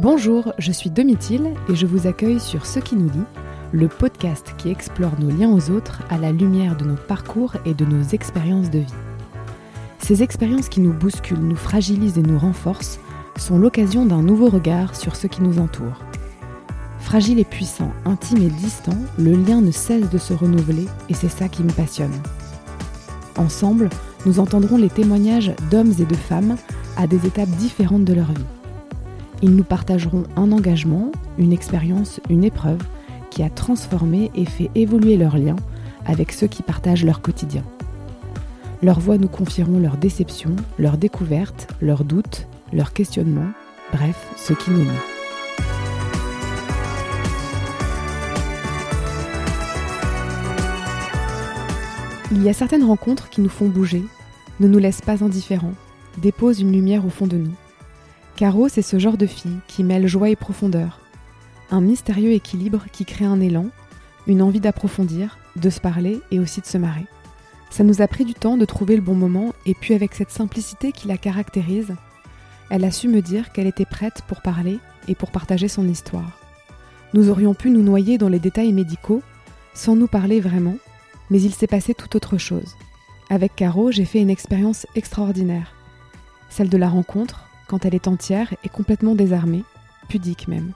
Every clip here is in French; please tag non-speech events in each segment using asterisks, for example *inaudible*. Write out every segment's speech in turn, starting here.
Bonjour, je suis Domitil et je vous accueille sur Ce qui nous lie, le podcast qui explore nos liens aux autres à la lumière de nos parcours et de nos expériences de vie. Ces expériences qui nous bousculent, nous fragilisent et nous renforcent sont l'occasion d'un nouveau regard sur ce qui nous entoure. Fragile et puissant, intime et distant, le lien ne cesse de se renouveler et c'est ça qui me passionne. Ensemble, nous entendrons les témoignages d'hommes et de femmes à des étapes différentes de leur vie. Ils nous partageront un engagement, une expérience, une épreuve qui a transformé et fait évoluer leurs liens avec ceux qui partagent leur quotidien. Leurs voix nous confieront leurs déceptions, leurs découvertes, leurs doutes, leurs questionnements, bref, ce qui nous lie. Il y a certaines rencontres qui nous font bouger, ne nous laissent pas indifférents, déposent une lumière au fond de nous. Caro, c'est ce genre de fille qui mêle joie et profondeur. Un mystérieux équilibre qui crée un élan, une envie d'approfondir, de se parler et aussi de se marrer. Ça nous a pris du temps de trouver le bon moment et puis avec cette simplicité qui la caractérise, elle a su me dire qu'elle était prête pour parler et pour partager son histoire. Nous aurions pu nous noyer dans les détails médicaux sans nous parler vraiment, mais il s'est passé tout autre chose. Avec Caro, j'ai fait une expérience extraordinaire. Celle de la rencontre, quand elle est entière et complètement désarmée, pudique même.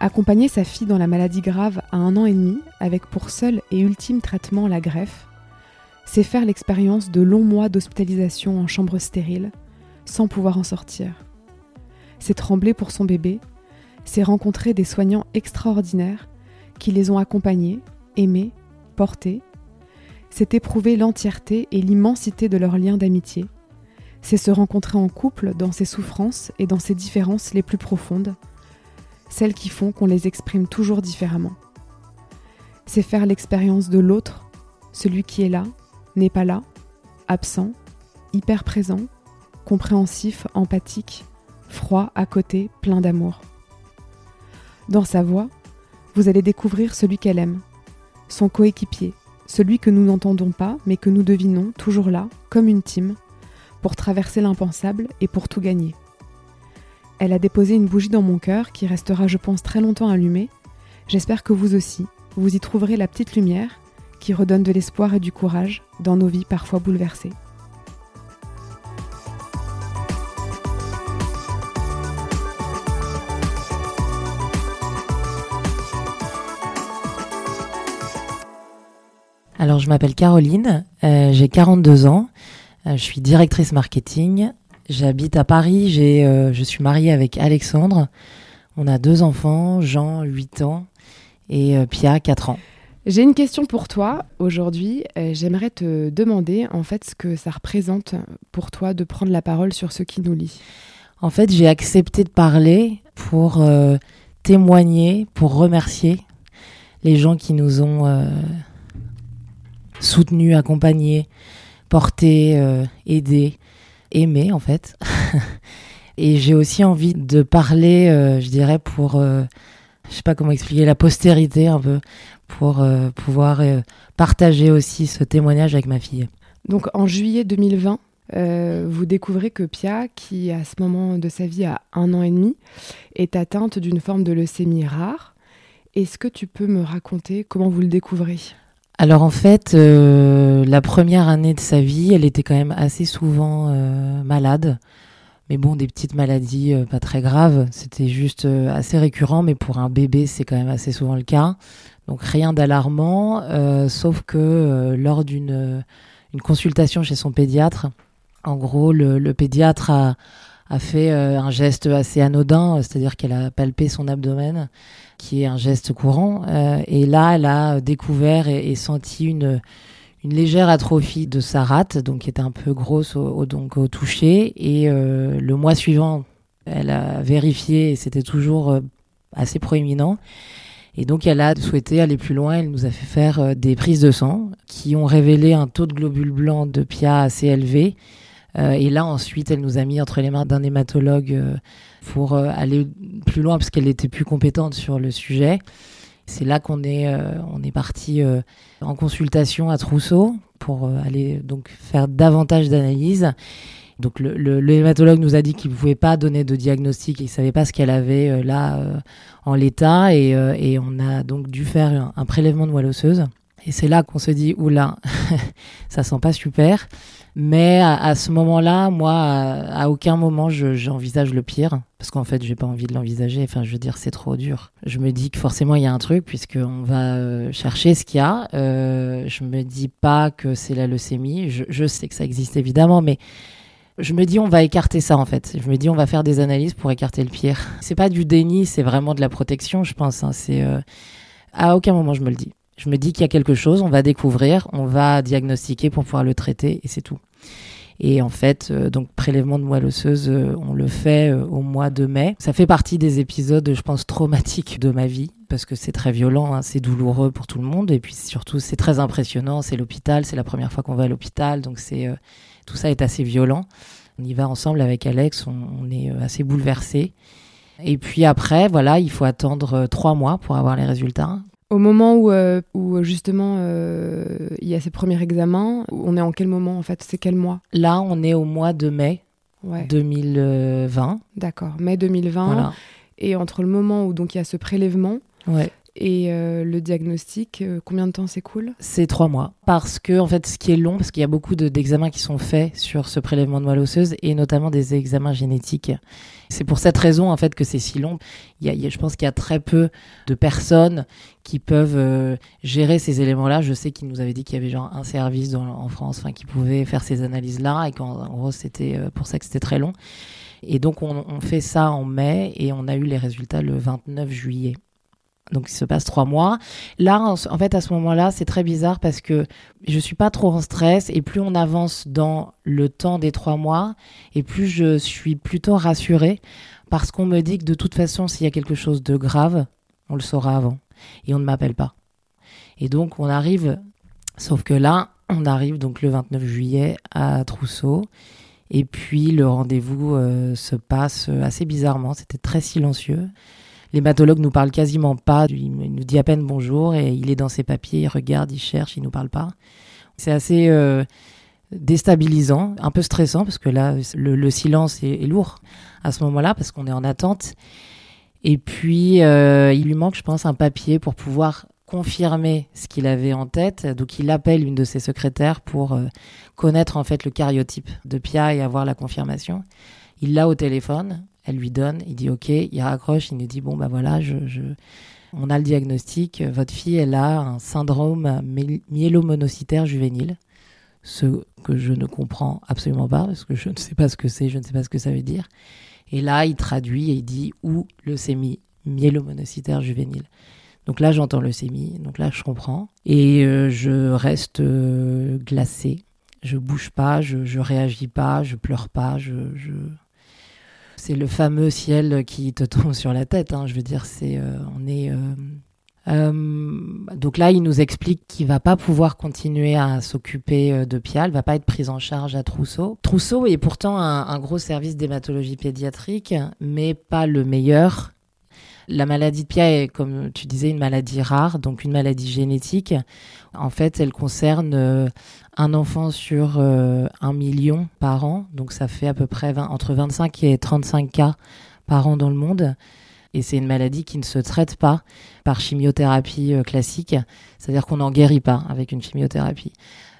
Accompagner sa fille dans la maladie grave à un an et demi, avec pour seul et ultime traitement la greffe, c'est faire l'expérience de longs mois d'hospitalisation en chambre stérile, sans pouvoir en sortir. C'est trembler pour son bébé, c'est rencontrer des soignants extraordinaires qui les ont accompagnés, aimés, portés, c'est éprouver l'entièreté et l'immensité de leur lien d'amitié. C'est se rencontrer en couple dans ses souffrances et dans ses différences les plus profondes, celles qui font qu'on les exprime toujours différemment. C'est faire l'expérience de l'autre, celui qui est là, n'est pas là, absent, hyper présent, compréhensif, empathique, froid, à côté, plein d'amour. Dans sa voix, vous allez découvrir celui qu'elle aime, son coéquipier, celui que nous n'entendons pas, mais que nous devinons, toujours là, comme une team, pour traverser l'impensable et pour tout gagner. Elle a déposé une bougie dans mon cœur qui restera, je pense, très longtemps allumée. J'espère que vous aussi, vous y trouverez la petite lumière qui redonne de l'espoir et du courage dans nos vies parfois bouleversées. Alors, je m'appelle Caroline, euh, j'ai 42 ans, je suis directrice marketing, j'habite à Paris, j'ai, euh, je suis mariée avec Alexandre, on a deux enfants, Jean, 8 ans, et Pia, 4 ans. J'ai une question pour toi aujourd'hui. J'aimerais te demander en fait ce que ça représente pour toi de prendre la parole sur ce qui nous lie. En fait, j'ai accepté de parler pour témoigner, pour remercier les gens qui nous ont soutenu, accompagné, porté, euh, aidé, aimé en fait. *laughs* et j'ai aussi envie de parler, euh, je dirais, pour, euh, je sais pas comment expliquer, la postérité un peu, pour pouvoir partager aussi ce témoignage avec ma fille. Donc en juillet 2020, vous découvrez que Pia, qui à ce moment de sa vie a un an et demi, est atteinte d'une forme de leucémie rare. Est-ce que tu peux me raconter comment vous le découvrez? Alors en fait, euh, la première année de sa vie, elle était quand même assez souvent euh, malade. Mais bon, des petites maladies euh, pas très graves. C'était juste assez récurrent, mais pour un bébé, c'est quand même assez souvent le cas. Donc rien d'alarmant, sauf que lors d'une une consultation chez son pédiatre, en gros, le, pédiatre a fait un geste assez anodin, c'est-à-dire qu'elle a palpé son abdomen qui est un geste courant. Euh, et là, elle a découvert et, senti une, légère atrophie de sa rate, donc qui était un peu grosse au, donc, toucher. Et euh, le mois suivant, elle a vérifié et c'était toujours euh, assez proéminent. Et donc, elle a souhaité aller plus loin. Elle nous a fait faire des prises de sang qui ont révélé un taux de globules blancs de PIA assez élevé. et là, ensuite, elle nous a mis entre les mains d'un hématologue pour euh, aller plus loin parce qu'elle était plus compétente sur le sujet. C'est là qu'on est, euh, on est parti euh, en consultation à Trousseau pour aller donc faire davantage d'analyses. Donc le, le, hématologue nous a dit qu'il ne pouvait pas donner de diagnostic, il ne savait pas ce qu'elle avait là en l'état et, on a donc dû faire un, prélèvement de moelle osseuse. Et c'est là qu'on se dit, oula, *laughs* ça sent pas super. Mais à, ce moment-là, moi, à, aucun moment, j'envisage le pire. Parce qu'en fait, j'ai pas envie de l'envisager. Enfin, je veux dire, c'est trop dur. Je me dis que forcément, il y a un truc, puisqu'on va euh, chercher ce qu'il y a. Euh, je me dis pas que c'est la leucémie. Je, je, sais que ça existe évidemment, mais je me dis, on va écarter ça, en fait. Je me dis, on va faire des analyses pour écarter le pire. C'est pas du déni, c'est vraiment de la protection, je pense. Hein. C'est. Euh, à aucun moment, je me le dis. Je me dis qu'il y a quelque chose, on va découvrir, on va diagnostiquer pour pouvoir le traiter et c'est tout. Et en fait, euh, donc prélèvement de moelle osseuse, euh, on le fait euh, au mois de mai. Ça fait partie des épisodes, je pense, traumatiques de ma vie parce que c'est très violent, hein, c'est douloureux pour tout le monde et puis surtout c'est très impressionnant. C'est l'hôpital, c'est la première fois qu'on va à l'hôpital, donc c'est tout ça est assez violent. On y va ensemble avec Alex, on, on est assez bouleversés. Et puis après, voilà, il faut attendre trois mois pour avoir les résultats. Au moment où, euh, où justement euh, il y a ces premiers examens, on est en quel moment en fait? C'est quel mois? Là, on est au mois de mai 2020. D'accord, mai 2020. Et entre le moment où donc il y a ce prélèvement ouais. Et euh, le diagnostic, combien de temps s'écoule C'est trois mois. Parce que en fait, ce qui est long, parce qu'il y a beaucoup d'examens qui sont faits sur ce prélèvement de moelle osseuse et notamment des examens génétiques. C'est pour cette raison en fait que c'est si long. Il y a, je pense qu'il y a très peu de personnes qui peuvent euh, gérer ces éléments-là. Je sais qu'il nous avait dit qu'il y avait genre un service en France, qui pouvait faire ces analyses-là et qu'en gros c'était euh, pour ça que c'était très long. Et donc on, on fait ça en mai et on a eu les résultats le 29 juillet. Donc il se passe trois mois. Là, en, fait, à ce moment-là, c'est très bizarre parce que je suis pas trop en stress et plus on avance dans le temps des trois mois et plus je suis plutôt rassurée parce qu'on me dit que de toute façon, s'il y a quelque chose de grave, on le saura avant et on ne m'appelle pas. Et donc on arrive, sauf que là, on arrive donc le 29 juillet à Trousseau. Et puis le rendez-vous euh, se passe assez bizarrement, c'était très silencieux. L'hématologue nous parle quasiment pas, il nous dit à peine bonjour et il est dans ses papiers, il regarde, il cherche, il nous parle pas. C'est assez euh, déstabilisant, un peu stressant parce que là, le, silence est, lourd à ce moment-là parce qu'on est en attente. Et puis, euh, il lui manque, je pense, un papier pour pouvoir confirmer ce qu'il avait en tête. Donc, il appelle une de ses secrétaires pour euh, connaître en fait le cariotype de Pia et avoir la confirmation. Il l'a au téléphone. Elle lui donne, il dit OK, il raccroche, il nous dit bon bah voilà, on a le diagnostic, votre fille elle a un syndrome myélomonocytaire juvénile, ce que je ne comprends absolument pas parce que je ne sais pas ce que c'est, je ne sais pas ce que ça veut dire. Et là, il traduit et il dit ou leucémie myélomonocytaire juvénile. Donc là, j'entends leucémie, donc là, je comprends. Et euh, je reste euh, glacée. Je bouge pas, je, je réagis pas, je pleure pas, je, je, c'est le fameux ciel qui te tombe sur la tête. Hein. Je veux dire, c'est, euh, on est. Euh, euh, donc là, il nous explique qu'il va pas pouvoir continuer à s'occuper de Pia, elle va pas être prise en charge à Trousseau. Trousseau est pourtant un gros service d'hématologie pédiatrique, mais pas le meilleur. La maladie de Pia est, comme tu disais, une maladie rare, donc une maladie génétique. En fait, elle concerne euh, un enfant sur euh, un million par an, donc ça fait à peu près entre 25 et 35 cas par an dans le monde. Et c'est une maladie qui ne se traite pas par chimiothérapie euh, classique, c'est-à-dire qu'on n'en guérit pas avec une chimiothérapie.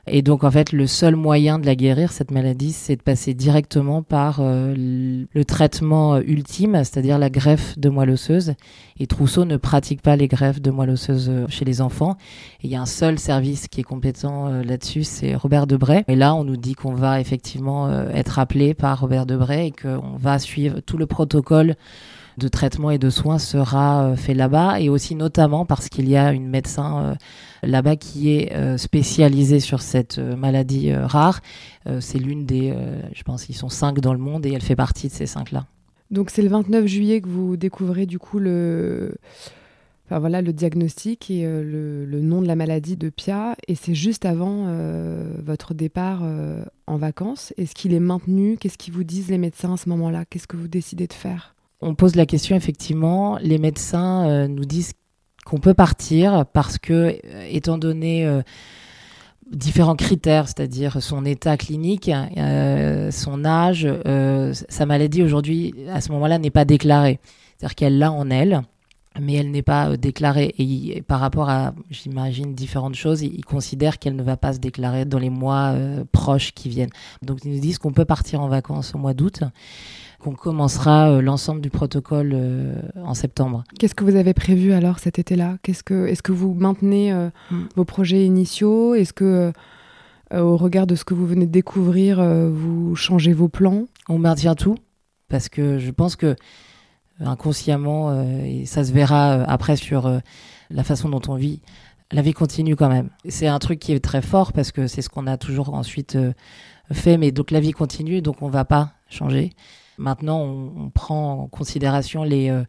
Et donc, en fait, le seul moyen de la guérir, cette maladie, c'est de passer directement par euh, le traitement euh, ultime, c'est-à-dire la greffe de moelle osseuse. Et Trousseau ne pratique pas les greffes de moelle osseuse euh, chez les enfants. il y a un seul service qui est compétent là-dessus, c'est Robert Debray. Et là, on nous dit qu'on va effectivement être appelé par Robert Debray et qu'on va suivre tout le protocole de traitement et de soins sera fait là-bas et aussi notamment parce qu'il y a une médecin là-bas qui est euh, spécialisée sur cette euh, maladie euh, rare. c'est l'une des, je pense qu'ils sont cinq dans le monde et elle fait partie de ces cinq-là. Donc c'est le 29 juillet que vous découvrez du coup le, enfin, voilà, le diagnostic et le, nom de la maladie de Pia et c'est juste avant votre départ en vacances. Est-ce qu'il est maintenu? Qu'est-ce qu'ils vous disent les médecins à ce moment-là? Qu'est-ce que vous décidez de faire? On pose la question effectivement. Les médecins nous disent qu'on peut partir parce que, euh, étant donné euh, différents critères, c'est-à-dire son état clinique, euh, son âge, euh, sa maladie aujourd'hui, à ce moment-là, n'est pas déclarée. C'est-à-dire qu'elle l'a en elle, mais elle n'est pas euh, déclarée. Et, par rapport à, j'imagine, différentes choses, ils considèrent qu'elle ne va pas se déclarer dans les mois proches qui viennent. Donc ils nous disent qu'on peut partir en vacances au mois d'août qu'on commencera euh, l'ensemble du protocole euh, en septembre. Qu'est-ce que vous avez prévu alors cet été-là? Qu'est-ce que est-ce que vous maintenez euh, mm. vos projets initiaux? Est-ce que au regard de ce que vous venez de découvrir, vous changez vos plans? On maintient tout parce que je pense que inconsciemment et ça se verra après sur la façon dont on vit. La vie continue quand même. C'est un truc qui est très fort parce que c'est ce qu'on a toujours ensuite fait. Mais donc la vie continue, donc on va pas changer. Maintenant, on, prend en considération les, euh,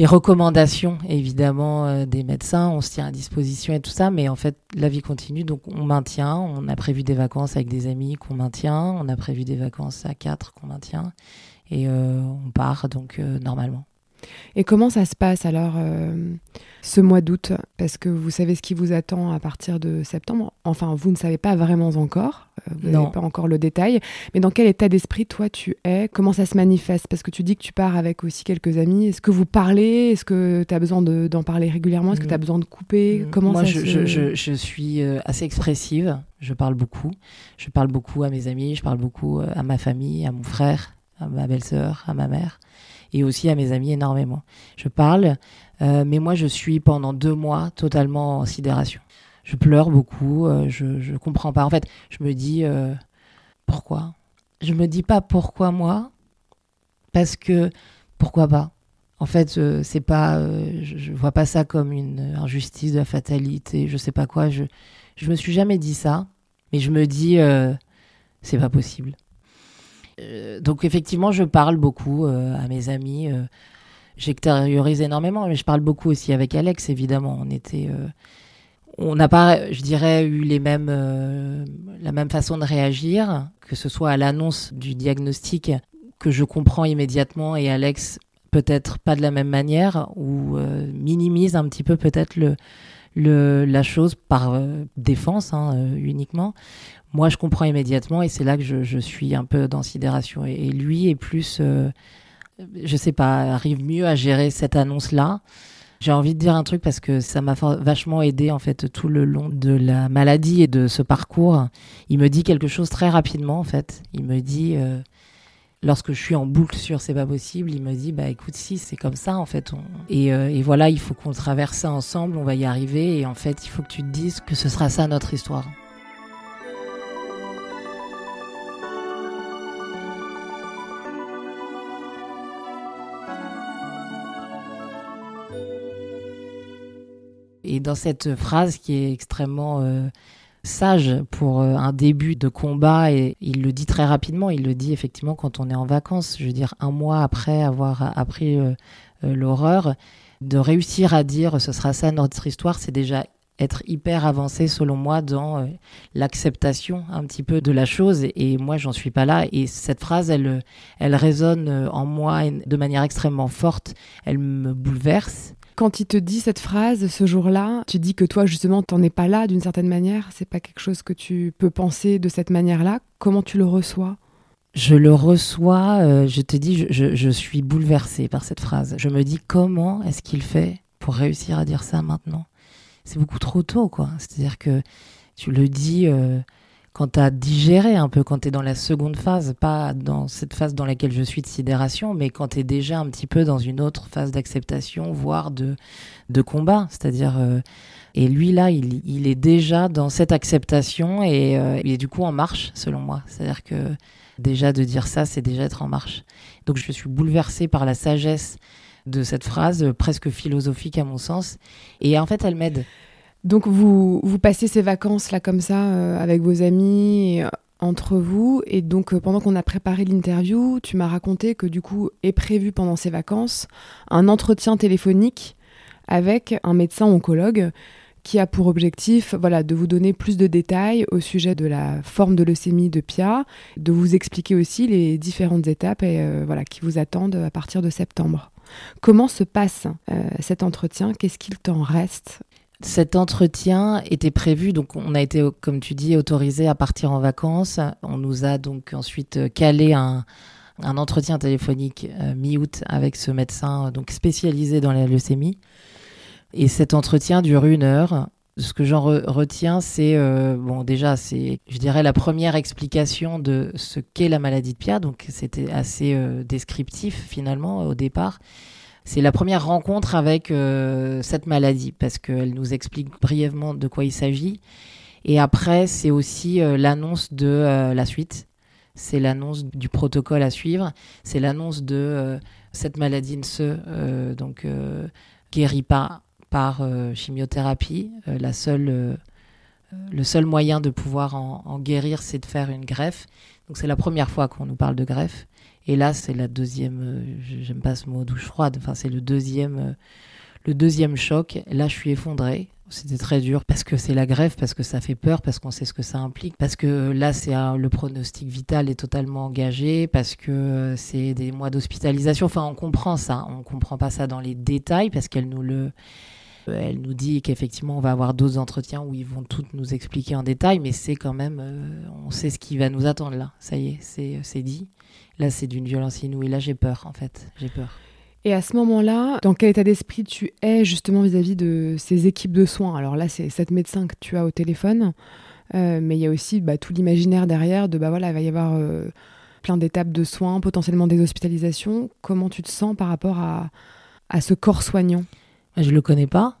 recommandations, évidemment, euh, des médecins. On se tient à disposition et tout ça. Mais en fait, la vie continue. Donc, on maintient. On a prévu des vacances avec des amis qu'on maintient. On a prévu des vacances à quatre qu'on maintient. Et euh, on part, donc, normalement. Et comment ça se passe alors ce mois d'août? Parce que vous savez ce qui vous attend à partir de septembre. Enfin, vous ne savez pas vraiment encore. Euh, vous n'avez pas encore le détail. Mais dans quel état d'esprit, toi, tu es? Comment ça se manifeste? Parce que tu dis que tu pars avec aussi quelques amis. Est-ce que vous parlez? Est-ce que tu as besoin d'en parler régulièrement? Est-ce que tu as mm. besoin de couper? Mm. Comment Moi, je, je, suis euh, assez expressive. Je parle beaucoup. Je parle beaucoup à mes amis. Je parle beaucoup euh, à ma famille, à mon frère, à ma belle-sœur, à ma mère. Et aussi à mes amis énormément. Je parle. Euh, mais moi, je suis pendant deux mois totalement en sidération. Je pleure beaucoup, euh, je, ne comprends pas. En fait, je me dis euh, pourquoi? Je me dis pas pourquoi moi, parce que pourquoi pas? En fait, c'est pas, je, je, vois pas ça comme une injustice de la fatalité, je sais pas quoi. Je, je me suis jamais dit ça, mais je me dis, c'est pas possible. donc effectivement, je parle beaucoup à mes amis j'extériorise énormément, mais je parle beaucoup aussi avec Alex, évidemment. On était. Euh, on n'a pas, je dirais, eu les mêmes, euh, la même façon de réagir, que ce soit à l'annonce du diagnostic que je comprends immédiatement et Alex peut-être pas de la même manière ou euh, minimise un petit peu peut-être le, le, la chose par défense hein, uniquement. Moi, je comprends immédiatement et c'est là que je, je, suis un peu dans sidération. Et, et lui est plus je sais pas, arrive mieux à gérer cette annonce-là. J'ai envie de dire un truc parce que ça m'a vachement aidé en fait tout le long de la maladie et de ce parcours. Il me dit quelque chose très rapidement en fait. Il me dit euh, lorsque je suis en boucle sur c'est pas possible, il me dit bah écoute si c'est comme ça en fait. Et, euh, et, voilà il faut qu'on traverse ça ensemble, on va y arriver et en fait il faut que tu te dises que ce sera ça notre histoire. Et dans cette phrase qui est extrêmement euh, sage pour euh, un début de combat, et il le dit très rapidement, il le dit effectivement quand on est en vacances, je veux dire un mois après avoir appris euh, l'horreur, de réussir à dire ce sera ça notre histoire, c'est déjà être hyper avancé selon moi dans l'acceptation un petit peu de la chose. Et, moi j'en suis pas là. Et cette phrase elle elle résonne en moi de manière extrêmement forte. Elle me bouleverse quand il te dit cette phrase ce jour-là, tu dis que toi justement t'en es pas là d'une certaine manière, c'est pas quelque chose que tu peux penser de cette manière-là. Comment tu le reçois? Je le reçois, euh, je te dis, je, suis bouleversée par cette phrase. Je me dis comment est-ce qu'il fait pour réussir à dire ça maintenant? C'est beaucoup trop tôt, quoi. C'est-à-dire que tu le dis euh, quand tu as digéré un peu, quand tu es dans la seconde phase, pas dans cette phase dans laquelle je suis de sidération, mais quand tu es déjà un petit peu dans une autre phase d'acceptation, voire de, de combat. C'est-à-dire, euh, et lui là, il, il, est déjà dans cette acceptation et euh, il est du coup en marche, selon moi. C'est-à-dire que déjà de dire ça, c'est déjà être en marche. Donc je suis bouleversée par la sagesse de cette phrase, presque philosophique à mon sens. Et en fait, elle m'aide. Donc vous, vous passez ces vacances là comme ça euh, avec vos amis euh, entre vous. Et donc euh, pendant qu'on a préparé l'interview, tu m'as raconté que du coup est prévu pendant ces vacances un entretien téléphonique avec un médecin oncologue qui a pour objectif voilà, de vous donner plus de détails au sujet de la forme de leucémie de Pia, de vous expliquer aussi les différentes étapes et, voilà, qui vous attendent à partir de septembre. Comment se passe cet entretien? Qu'est-ce qu'il t'en reste? Cet entretien était prévu, donc on a été, comme tu dis, autorisé à partir en vacances. On nous a donc ensuite calé un, un entretien téléphonique euh, mi-août avec ce médecin donc spécialisé dans la leucémie. Et cet entretien dure une heure. Ce que j'en retiens, c'est euh, bon déjà c'est je dirais la première explication de ce qu'est la maladie de Pia. Donc c'était assez euh, descriptif finalement au départ. C'est la première rencontre avec cette maladie parce qu'elle nous explique brièvement de quoi il s'agit. Et après, c'est aussi l'annonce de la suite c'est l'annonce du protocole à suivre, c'est l'annonce de euh, cette maladie ne se euh, donc euh, guérit pas par chimiothérapie. la seule, le seul moyen de pouvoir en, guérir, c'est de faire une greffe. Donc c'est la première fois qu'on nous parle de greffe. Et là, c'est la deuxième, j'aime pas ce mot douche froide, enfin c'est le deuxième, le deuxième choc. Là, je suis effondrée. C'était très dur parce que c'est la grève, parce que ça fait peur, parce qu'on sait ce que ça implique, parce que là, c'est le pronostic vital est totalement engagé, parce que euh, c'est des mois d'hospitalisation. Enfin, on comprend ça. On comprend pas ça dans les détails parce qu'elle nous le, euh, elle nous dit qu'effectivement, on va avoir d'autres entretiens où ils vont tout nous expliquer en détail, mais c'est quand même, euh, on sait ce qui va nous attendre là. Ça y est, c'est dit. Là, c'est d'une violence inouïe. Là, j'ai peur, en fait. J'ai peur. Et à ce moment-là, dans quel état d'esprit tu es justement vis-à-vis de ces équipes de soins? Alors là, c'est cette médecin que tu as au téléphone, euh, mais il y a aussi bah, tout l'imaginaire derrière de bah voilà, il va y avoir euh, plein d'étapes de soins, potentiellement des hospitalisations. Comment tu te sens par rapport à, à ce corps soignant? Je le connais pas.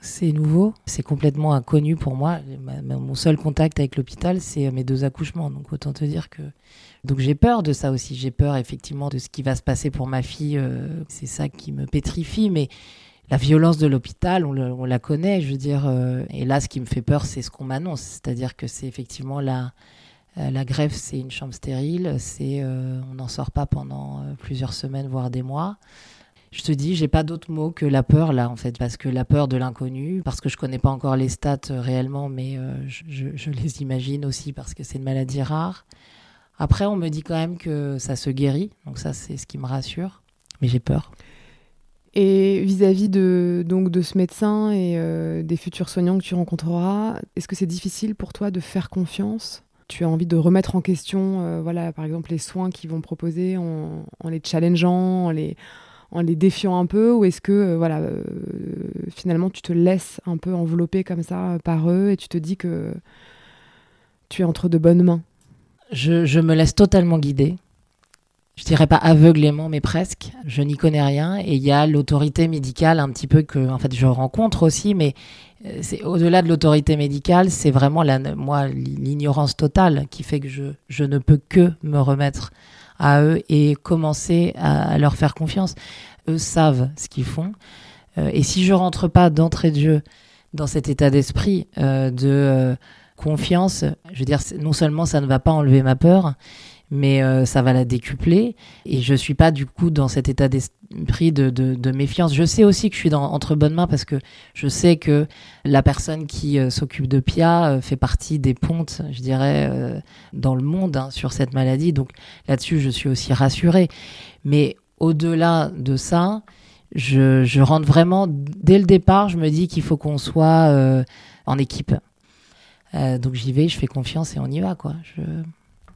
C'est nouveau, c'est complètement inconnu pour moi. mon seul contact avec l'hôpital, c'est mes deux accouchements. Donc autant te dire que donc j'ai peur de ça aussi. J'ai peur effectivement de ce qui va se passer pour ma fille. Euh, c'est ça qui me pétrifie. Mais la violence de l'hôpital, on, la connaît. Je veux dire. Euh, et là, ce qui me fait peur, c'est ce qu'on m'annonce. C'est-à-dire que c'est effectivement la euh, la greffe, c'est une chambre stérile. C'est on n'en sort pas pendant plusieurs semaines, voire des mois. Je te dis, j'ai pas d'autre mot que la peur là en fait, parce que la peur de l'inconnu, parce que je connais pas encore les stats réellement, mais je, les imagine aussi parce que c'est une maladie rare. Après, on me dit quand même que ça se guérit, donc ça, c'est ce qui me rassure, mais j'ai peur. Et vis-à-vis de, donc, de ce médecin et euh, des futurs soignants que tu rencontreras, est-ce que c'est difficile pour toi de faire confiance? Tu as envie de remettre en question, euh, voilà, par exemple, les soins qu'ils vont proposer en, les challengeant, en les, en les défiant un peu Ou est-ce que, euh, voilà, finalement, tu te laisses un peu envelopper comme ça par eux et tu te dis que tu es entre de bonnes mains? Je, me laisse totalement guider. Je dirais pas aveuglément, mais presque. Je n'y connais rien. Et il y a l'autorité médicale un petit peu que, en fait, je rencontre aussi, mais euh, c'est au-delà de l'autorité médicale, c'est vraiment la, moi l'ignorance totale qui fait que je, ne peux que me remettre à eux et commencer à, leur faire confiance. Eux savent ce qu'ils font. Euh, et si je rentre pas d'entrée de jeu dans cet état d'esprit euh, de confiance, je veux dire, non seulement ça ne va pas enlever ma peur, mais euh, ça va la décupler. Et je suis pas du coup dans cet état d'esprit de, méfiance. Je sais aussi que je suis dans, entre bonnes mains parce que je sais que la personne qui euh, s'occupe de Pia euh, fait partie des pontes, je dirais, dans le monde hein, sur cette maladie. Donc là-dessus, je suis aussi rassurée. Mais au-delà de ça, je, je rentre vraiment, dès le départ, je me dis qu'il faut qu'on soit en équipe. Euh, donc j'y vais, je fais confiance et on y va, quoi.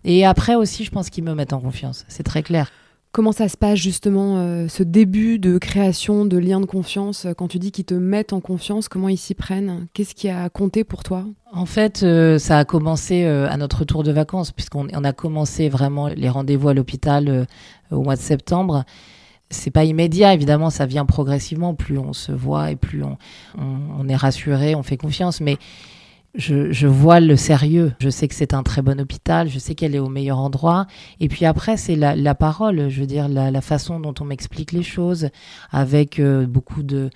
Et après aussi, je pense qu'ils me mettent en confiance. C'est très clair. Comment ça se passe justement, euh, ce début de création de liens de confiance Quand tu dis qu'ils te mettent en confiance, comment ils s'y prennent? Qu'est-ce qui a compté pour toi? En fait, euh, ça a commencé à notre retour de vacances, puisqu'on on a commencé vraiment les rendez-vous à l'hôpital au mois de septembre c'est pas immédiat, évidemment, ça vient progressivement. Plus on se voit et plus on, on est rassuré, on fait confiance. Mais je, vois le sérieux. Je sais que c'est un très bon hôpital. Je sais qu'elle est au meilleur endroit. Et puis après, c'est la, parole. Je veux dire, la, façon dont on m'explique les choses, avec euh, beaucoup de,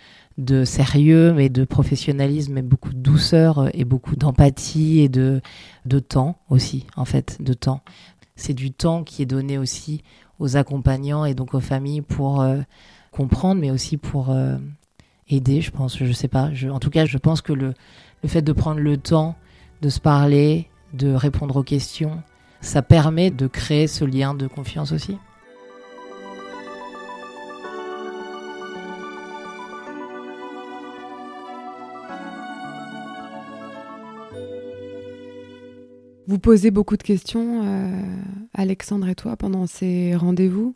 sérieux, mais de professionnalisme, et beaucoup de douceur, et beaucoup d'empathie et de, de temps aussi, en fait, de temps. C'est du temps qui est donné aussi aux accompagnants et donc aux familles pour euh, comprendre, mais aussi pour euh, aider, je pense. Je sais pas. en tout cas, je pense que le le fait de prendre le temps de se parler, de répondre aux questions, ça permet de créer ce lien de confiance aussi. Vous posez beaucoup de questions, euh, Alexandre et toi, pendant ces rendez-vous.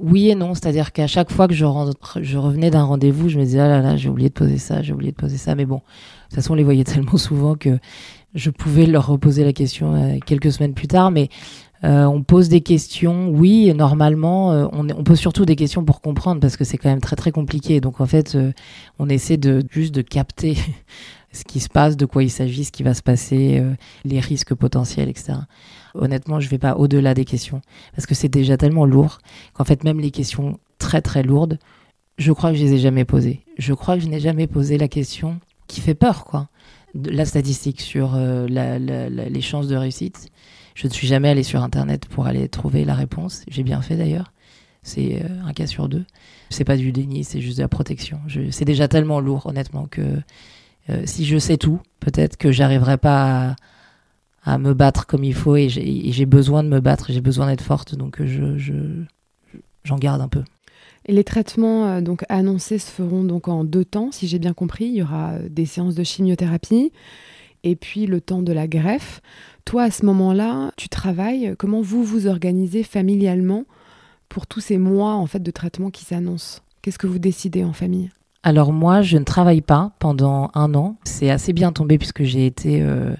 Oui et non, c'est-à-dire qu'à chaque fois que je, revenais d'un rendez-vous, je me disais, ah là là, j'ai oublié de poser ça, j'ai oublié de poser ça. Mais bon, de toute façon, on les voyait *laughs* tellement souvent que je pouvais leur reposer la question euh, quelques semaines plus tard. Mais euh, on pose des questions, oui, normalement, euh, on, pose surtout des questions pour comprendre parce que c'est quand même très très compliqué. Donc en fait, on essaie de juste de capter *laughs* ce qui se passe, de quoi il s'agit, ce qui va se passer, les risques potentiels, etc. Honnêtement, je ne vais pas au-delà des questions parce que c'est déjà tellement lourd qu'en fait, même les questions très très lourdes, je crois que je les ai jamais posées. Je crois que je n'ai jamais posé la question qui fait peur, quoi. La statistique sur euh, les chances de réussite. Je ne suis jamais allé sur Internet pour aller trouver la réponse. J'ai bien fait d'ailleurs. C'est euh, un cas sur deux. C'est pas du déni, c'est juste de la protection. C'est déjà tellement lourd, honnêtement, que euh, si je sais tout, peut-être que j'arriverai pas à, me battre comme il faut et j'ai besoin de me battre, j'ai besoin d'être forte, donc je, j'en garde un peu. Et les traitements euh, donc annoncés se feront donc en deux temps, si j'ai bien compris. Il y aura euh, des séances de chimiothérapie et puis le temps de la greffe. Toi, à ce moment-là, tu travailles. Comment vous vous organisez familialement pour tous ces mois en fait de traitement qui s'annoncent? Qu'est-ce que vous décidez en famille? Alors moi, je ne travaille pas pendant un an. C'est assez bien tombé puisque j'ai été euh,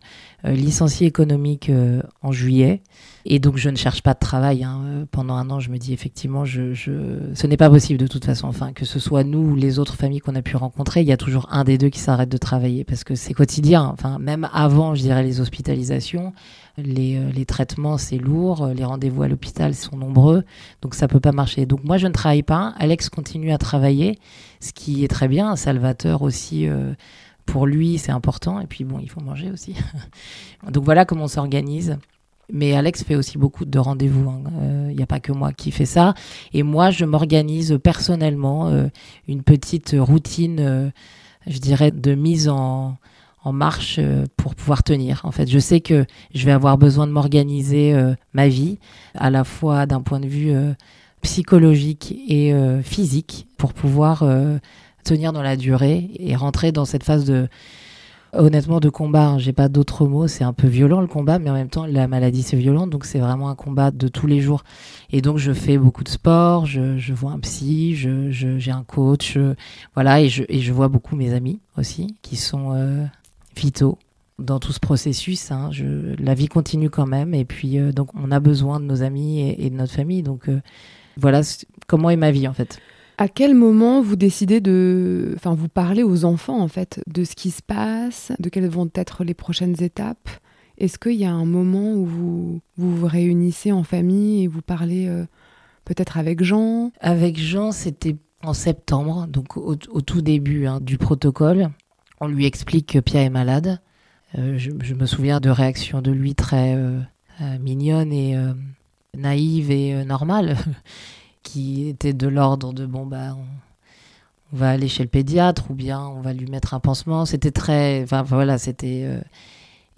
euh, licencié économique euh, en juillet. Et donc je ne cherche pas de travail. Hein. Pendant un an, je me dis effectivement, je, ce n'est pas possible de toute façon. Enfin, que ce soit nous ou les autres familles qu'on a pu rencontrer, il y a toujours un des deux qui s'arrête de travailler parce que c'est quotidien. Enfin, même avant, je dirais, les hospitalisations, les, euh, les traitements, c'est lourd, les rendez-vous à l'hôpital sont nombreux, donc ça peut pas marcher. Donc moi, je ne travaille pas. Alex continue à travailler, ce qui est très bien. Salvateur aussi. Euh, pour lui, c'est important. Et puis bon, il faut manger aussi. *laughs* Donc voilà comment on s'organise. Mais Alex fait aussi beaucoup de rendez-vous. Il hein. n'y euh, a pas que moi qui fais ça. Et moi, je m'organise personnellement euh, une petite routine, euh, je dirais, de mise en, en marche pour pouvoir tenir. En fait, je sais que je vais avoir besoin de m'organiser ma vie, à la fois d'un point de vue psychologique et physique, pour pouvoir tenir dans la durée et rentrer dans cette phase de honnêtement de combat. Hein. J'ai pas d'autres mots. C'est un peu violent le combat, mais en même temps la maladie c'est violent, donc c'est vraiment un combat de tous les jours. Et donc je fais beaucoup de sport, je, vois un psy, je, j'ai un coach, voilà, et je, et je vois beaucoup mes amis aussi qui sont euh, vitaux dans tout ce processus. Hein. La vie continue quand même, et puis euh, donc on a besoin de nos amis et, de notre famille. Donc euh, voilà comment est ma vie en fait? À quel moment vous décidez de, enfin, vous parlez aux enfants en fait de ce qui se passe, de quelles vont être les prochaines étapes? Est-ce qu'il y a un moment où vous, vous, réunissez en famille et vous parlez euh, peut-être avec Jean? Avec Jean, c'était en septembre, donc au, tout début hein, du protocole. On lui explique que Pia est malade. Euh, je, me souviens de réactions de lui très euh, mignonnes et naïves et normales. *laughs* qui était de l'ordre de bon bah on, va aller chez le pédiatre ou bien on va lui mettre un pansement. C'était très, enfin voilà, c'était. Euh,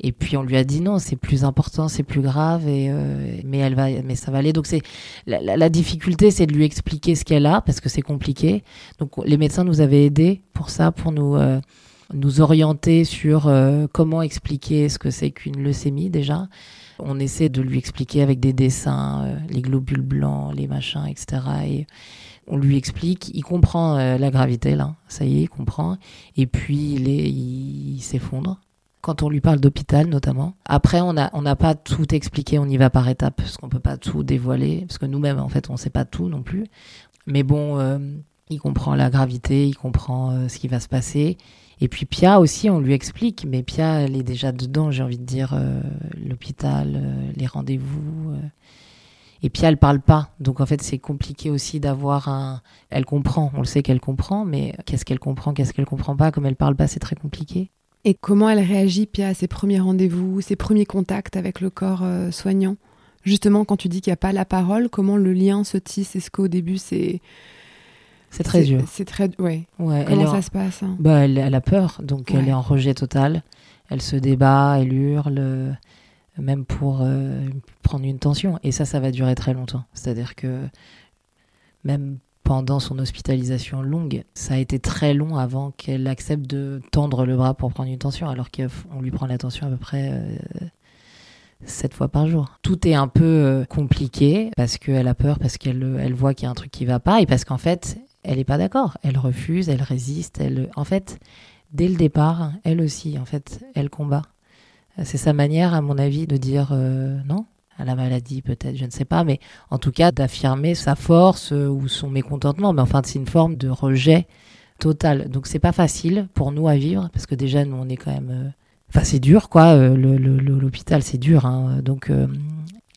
et puis on lui a dit non, c'est plus important, c'est plus grave, et euh, mais elle va, mais ça va aller. Donc c'est la, difficulté, c'est de lui expliquer ce qu'elle a parce que c'est compliqué. Donc les médecins nous avaient aidés pour ça, pour nous euh, nous orienter sur comment expliquer ce que c'est qu'une leucémie déjà on essaie de lui expliquer avec des dessins, euh, les globules blancs, les machins, etc. Et on lui explique, il comprend euh, la gravité là, ça y est, il comprend. Et puis il s'effondre. Quand on lui parle d'hôpital notamment. Après, on n'a on pas tout expliqué, on y va par étapes, parce qu'on peut pas tout dévoiler, parce que nous-mêmes, en fait, on sait pas tout non plus. Mais bon, euh, il comprend la gravité, il comprend ce qui va se passer. Et puis Pia aussi, on lui explique, mais Pia, elle est déjà dedans, j'ai envie de dire, euh, l'hôpital, euh, les rendez-vous. Euh. Et Pia, elle parle pas. Donc en fait, c'est compliqué aussi d'avoir un. Elle comprend, on le sait qu'elle comprend, mais qu'est-ce qu'elle comprend, qu'est-ce qu'elle comprend pas Comme elle parle pas, c'est très compliqué. Et comment elle réagit, Pia, à ses premiers rendez-vous, ses premiers contacts avec le corps soignant? Justement, quand tu dis qu'il n'y a pas la parole, comment le lien se tisse? Est-ce qu'au début, c'est c'est très dur. C'est très. Ouais. ouais Comment ça se passe hein? Bah, elle, a peur, donc elle est en rejet total. Elle se débat, elle hurle, euh, même pour euh, prendre une tension. Et ça, ça va durer très longtemps. C'est-à-dire que même pendant son hospitalisation longue, ça a été très long avant qu'elle accepte de tendre le bras pour prendre une tension, alors qu'on lui prend la tension à peu près sept fois par jour. Tout est un peu euh, compliqué parce qu'elle a peur, parce qu'elle elle voit qu'il y a un truc qui va pas et parce qu'en fait, elle n'est pas d'accord. Elle refuse, elle résiste. Elle, en fait, dès le départ, elle aussi, en fait, elle combat. C'est sa manière, à mon avis, de dire euh, non à la maladie, peut-être, je ne sais pas, mais en tout cas d'affirmer sa force euh, ou son mécontentement. Mais enfin, c'est une forme de rejet total. Donc c'est pas facile pour nous à vivre parce que déjà nous on est quand même Enfin, c'est dur, quoi. Euh, l'hôpital, c'est dur. Hein. Donc, euh,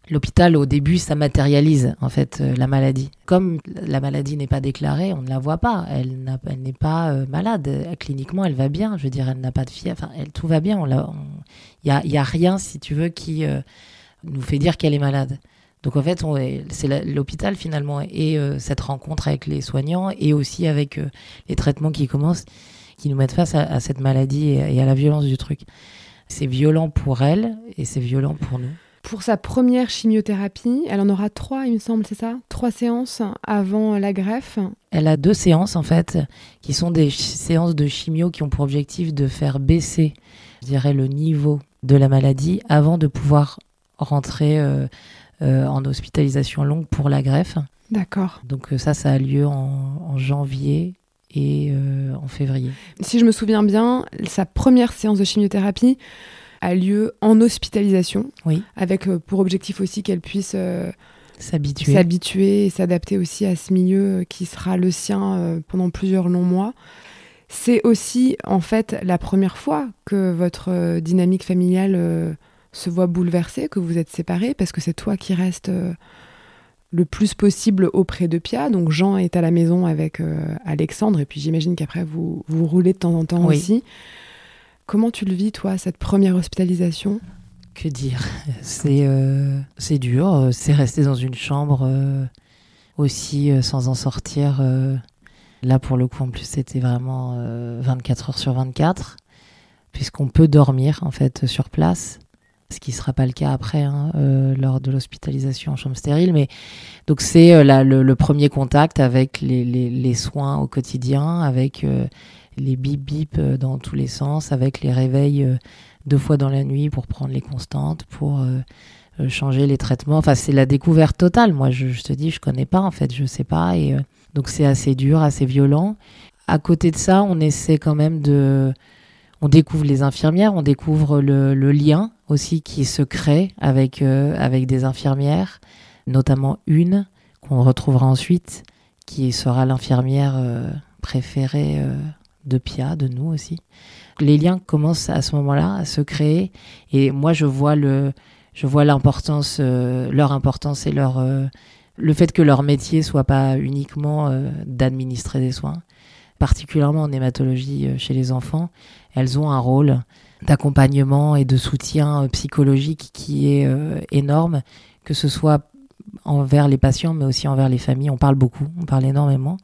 l'hôpital, au début, ça matérialise, en fait, euh, la maladie. Comme la maladie n'est pas déclarée, on ne la voit pas. Elle n'est pas malade. Cliniquement, elle va bien. Je veux dire, elle n'a pas de fièvre. Enfin, tout va bien. Il n'y a, rien, si tu veux, qui nous fait dire qu'elle est malade. Donc en fait, c'est l'hôpital finalement et cette rencontre avec les soignants et aussi avec les traitements qui commencent qui nous mettent face à, cette maladie et, à la violence du truc. C'est violent pour elle et c'est violent pour nous. Pour sa première chimiothérapie, elle en aura trois, il me semble, c'est ça? Trois séances avant la greffe Elle a deux séances, en fait, qui sont des séances de chimio qui ont pour objectif de faire baisser, je dirais, le niveau de la maladie avant de pouvoir rentrer euh, euh, en hospitalisation longue pour la greffe. D'accord. Donc euh, ça, ça a lieu en janvier et euh, en février. Si je me souviens bien, sa première séance de chimiothérapie a lieu en hospitalisation, oui. avec euh, pour objectif aussi qu'elle puisse euh, s'habituer. s'habituer et s'adapter aussi à ce milieu qui sera le sien pendant plusieurs longs mois. C'est aussi en fait la première fois que votre dynamique familiale se voit bouleversée, que vous êtes séparés, parce que c'est toi qui restes le plus possible auprès de Pia. Donc Jean est à la maison avec euh, Alexandre, et puis j'imagine qu'après vous, vous roulez de temps en temps aussi. Comment tu le vis, toi, cette première hospitalisation? Que dire? C'est euh, c'est dur, c'est rester dans une chambre euh, aussi sans en sortir. Là, pour le coup, en plus, c'était vraiment 24 heures sur 24, puisqu'on peut dormir, en fait, sur place ce qui ne sera pas le cas après hein, euh, lors de l'hospitalisation en chambre stérile. Mais donc c'est euh, le, premier contact avec les, soins au quotidien, avec euh, les bip bip dans tous les sens, avec les réveils deux fois dans la nuit pour prendre les constantes, pour changer les traitements. Enfin c'est la découverte totale. Moi je, te dis je connais pas en fait, je sais pas et donc c'est assez dur, assez violent. À côté de ça, on essaie quand même de on découvre les infirmières, on découvre le, lien aussi qui se crée avec, euh, avec des infirmières, notamment une qu'on retrouvera ensuite, qui sera l'infirmière euh, préférée euh, de Pia, de nous aussi. Les liens commencent à ce moment-là à se créer et moi je vois le je vois l'importance leur importance et leur le fait que leur métier soit pas uniquement d'administrer des soins, particulièrement en hématologie chez les enfants, elles ont un rôle d'accompagnement et de soutien euh, psychologique qui est euh, énorme, que ce soit envers les patients, mais aussi envers les familles. On parle beaucoup, on parle énormément.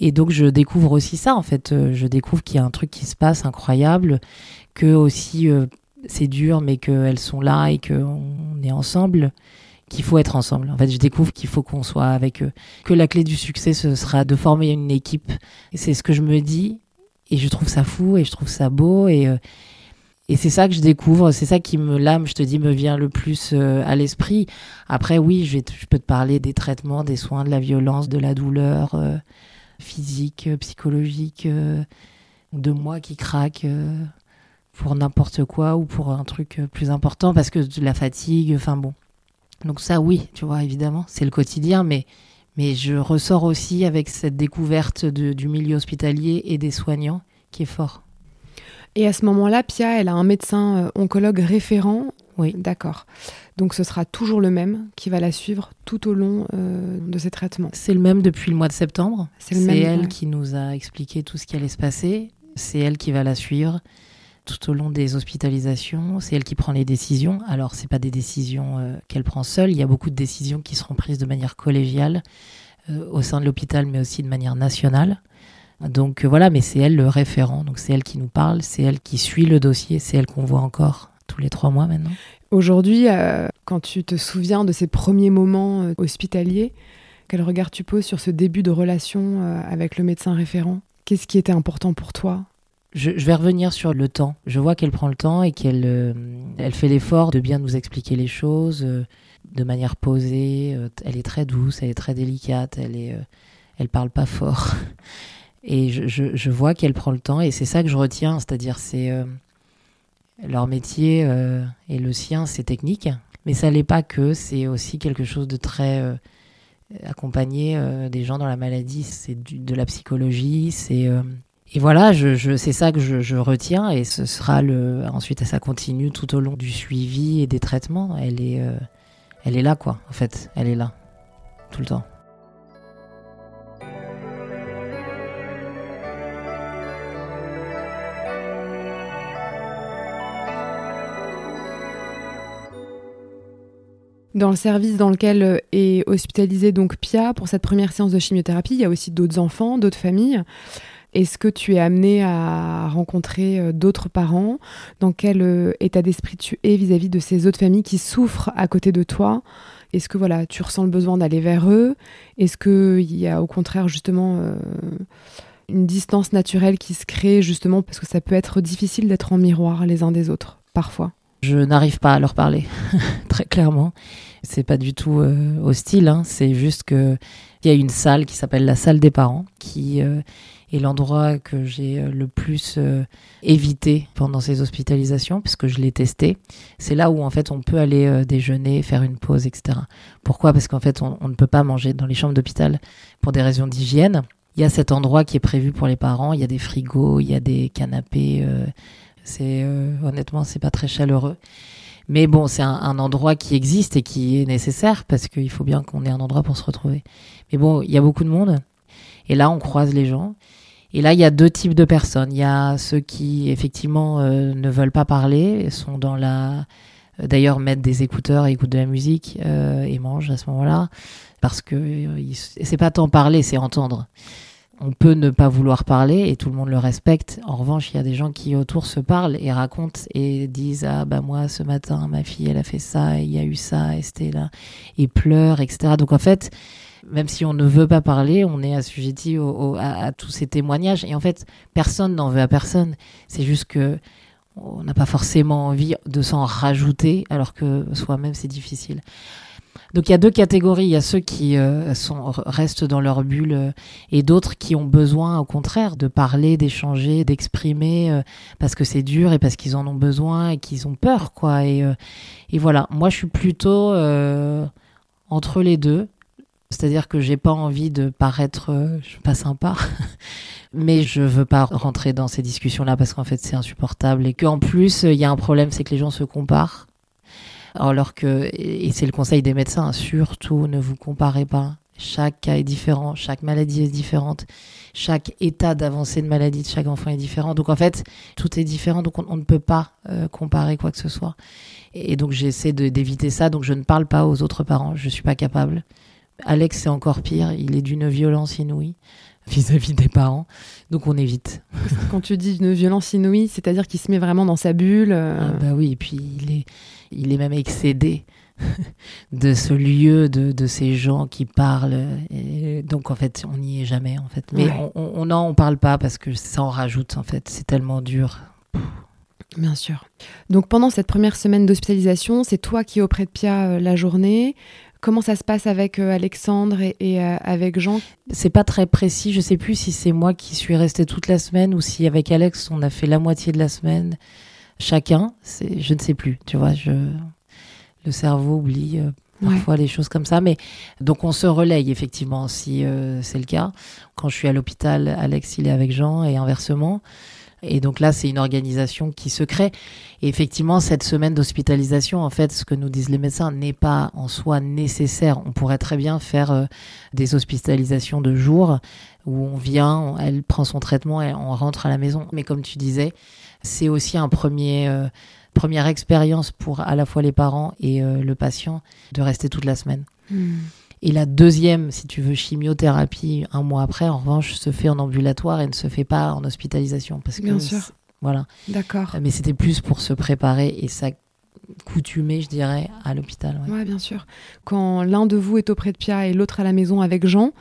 Et donc je découvre aussi ça, en fait. Euh, je découvre qu'il y a un truc qui se passe incroyable, que aussi c'est dur, mais qu'elles sont là et qu'on est ensemble, qu'il faut être ensemble. En fait, je découvre qu'il faut qu'on soit avec eux. Que la clé du succès, ce sera de former une équipe. C'est ce que je me dis et je trouve ça fou et je trouve ça beau et euh, et c'est ça que je découvre, c'est ça qui me l'âme, je te dis, me vient le plus euh, à l'esprit. Après, oui, je, peux te parler des traitements, des soins, de la violence, de la douleur euh, physique, psychologique, de moi qui craque pour n'importe quoi ou pour un truc plus important parce que de la fatigue, enfin bon. Donc ça, oui, tu vois, évidemment, c'est le quotidien, mais mais je ressors aussi avec cette découverte du milieu hospitalier et des soignants qui est fort. Et à ce moment-là, Pia, elle a un médecin euh, oncologue référent. Oui. D'accord. Donc ce sera toujours le même qui va la suivre tout au long euh, de ses traitements. C'est le même depuis le mois de septembre. C'est elle qui nous a expliqué tout ce qui allait se passer. C'est elle qui va la suivre tout au long des hospitalisations. C'est elle qui prend les décisions. Alors, c'est pas des décisions euh, qu'elle prend seule. Il y a beaucoup de décisions qui seront prises de manière collégiale euh, au sein de l'hôpital, mais aussi de manière nationale. Donc voilà, mais c'est elle le référent. Donc c'est elle qui nous parle, c'est elle qui suit le dossier, c'est elle qu'on voit encore tous les trois mois maintenant. Aujourd'hui, quand tu te souviens de ces premiers moments hospitaliers, quel regard tu poses sur ce début de relation avec le médecin référent? Qu'est-ce qui était important pour toi? Je, vais revenir sur le temps. Je vois qu'elle prend le temps et qu'elle euh, elle fait l'effort de bien nous expliquer les choses euh, de manière posée. Euh, elle est très douce, elle est très délicate, elle est, elle parle pas fort. *laughs* Et je, je, je vois qu'elle prend le temps et c'est ça que je retiens, c'est-à-dire c'est leur métier et le sien, c'est technique, mais ça n'est pas que, c'est aussi quelque chose de très accompagner des gens dans la maladie, c'est de la psychologie, c'est et voilà, je, c'est ça que je, retiens et ce sera le. Ensuite, ça continue tout au long du suivi et des traitements. Elle est, euh, elle est là, quoi. En fait, elle est là tout le temps. Dans le service dans lequel est hospitalisée donc Pia pour cette première séance de chimiothérapie, il y a aussi d'autres enfants, d'autres familles. Est-ce que tu es amené à rencontrer euh, d'autres parents? Dans quel euh, état d'esprit tu es vis-à-vis de ces autres familles qui souffrent à côté de toi? Est-ce que voilà, tu ressens le besoin d'aller vers eux? Est-ce qu'il y a au contraire justement euh, une distance naturelle qui se crée justement parce que ça peut être difficile d'être en miroir les uns des autres parfois? Je n'arrive pas à leur parler, *laughs* très clairement. C'est pas du tout hostile, hein. c'est juste que il y a une salle qui s'appelle la salle des parents qui et l'endroit que j'ai euh, le plus euh, évité pendant ces hospitalisations, puisque je l'ai testé, c'est là où en fait on peut aller euh, déjeuner, faire une pause, etc. Pourquoi? Parce qu'en fait on, ne peut pas manger dans les chambres d'hôpital pour des raisons d'hygiène. Il y a cet endroit qui est prévu pour les parents, il y a des frigos, il y a des canapés. C'est honnêtement c'est pas très chaleureux. Mais bon, c'est un, un, endroit qui existe et qui est nécessaire parce qu'il faut bien qu'on ait un endroit pour se retrouver. Mais bon, il y a beaucoup de monde. Et là, on croise les gens. Et là, il y a deux types de personnes. Il y a ceux qui, effectivement, euh, ne veulent pas parler, sont dans la... Euh, d'ailleurs, mettent des écouteurs écoutent de la musique euh, et mangent à ce moment-là. Parce que c'est pas tant parler, c'est entendre. On peut ne pas vouloir parler et tout le monde le respecte. En revanche, il y a des gens qui autour se parlent et racontent et disent ah bah moi ce matin ma fille elle a fait ça, il y a eu ça, et c'était là et pleure etc. Donc en fait même si on ne veut pas parler, on est assujetti à, tous ces témoignages. Et en fait, personne n'en veut à personne. C'est juste que on n'a pas forcément envie de s'en rajouter, alors que soi-même c'est difficile. Donc il y a deux catégories. Il y a ceux qui euh, restent dans leur bulle euh, et d'autres qui ont besoin, au contraire, de parler, d'échanger, d'exprimer euh, parce que c'est dur et parce qu'ils en ont besoin et qu'ils ont peur, quoi. Et, voilà. Moi, je suis plutôt entre les deux. C'est-à-dire que j'ai pas envie de paraître euh, pas sympa, *laughs* mais je veux pas rentrer dans ces discussions-là parce qu'en fait c'est insupportable et qu'en plus il y a un problème, c'est que les gens se comparent. Alors que, et c'est le conseil des médecins, surtout ne vous comparez pas. Chaque cas est différent, chaque maladie est différente, chaque état d'avancée de maladie de chaque enfant est différent. Donc en fait, tout est différent, donc on, ne peut pas euh, comparer quoi que ce soit. Et, donc j'essaie d'éviter ça, donc je ne parle pas aux autres parents, je suis pas capable. Alex, c'est encore pire. Il est d'une violence inouïe vis-à-vis des parents. Donc on évite. Quand tu dis une violence inouïe, c'est-à-dire qu'il se met vraiment dans sa bulle. Euh. Ah bah oui, et puis il est, il est même excédé *laughs* de ce lieu, de, ces gens qui parlent. donc en fait, on n'y est jamais en fait. Mais on n'en on, parle pas parce que ça en rajoute en fait. C'est tellement dur. Bien sûr. Donc pendant cette première semaine d'hospitalisation, c'est toi qui es auprès de Pia euh, la journée. Comment ça se passe avec euh, Alexandre et, euh, avec Jean? C'est pas très précis. Je sais plus si c'est moi qui suis restée toute la semaine ou si avec Alex on a fait la moitié de la semaine chacun. C'est, je ne sais plus. Tu vois, je, le cerveau oublie euh, parfois les choses comme ça. Mais donc on se relaye effectivement si c'est le cas. Quand je suis à l'hôpital, Alex il est avec Jean et inversement. Et donc là, c'est une organisation qui se crée. Et effectivement, cette semaine d'hospitalisation, en fait, ce que nous disent les médecins n'est pas en soi nécessaire. On pourrait très bien faire euh, des hospitalisations de jour où on vient, elle prend son traitement et on rentre à la maison. Mais comme tu disais, c'est aussi un premier, euh, première expérience pour à la fois les parents et euh, le patient de rester toute la semaine. Hmm. Et la deuxième, si tu veux, chimiothérapie, un mois après, en revanche, se fait en ambulatoire et ne se fait pas en hospitalisation. Parce que, Bien sûr. Voilà. D'accord. Mais c'était plus pour se préparer et ça coutumé, je dirais, à l'hôpital. Ouais. ouais. bien sûr. Quand l'un de vous est auprès de Pia et l'autre à la maison avec Jean,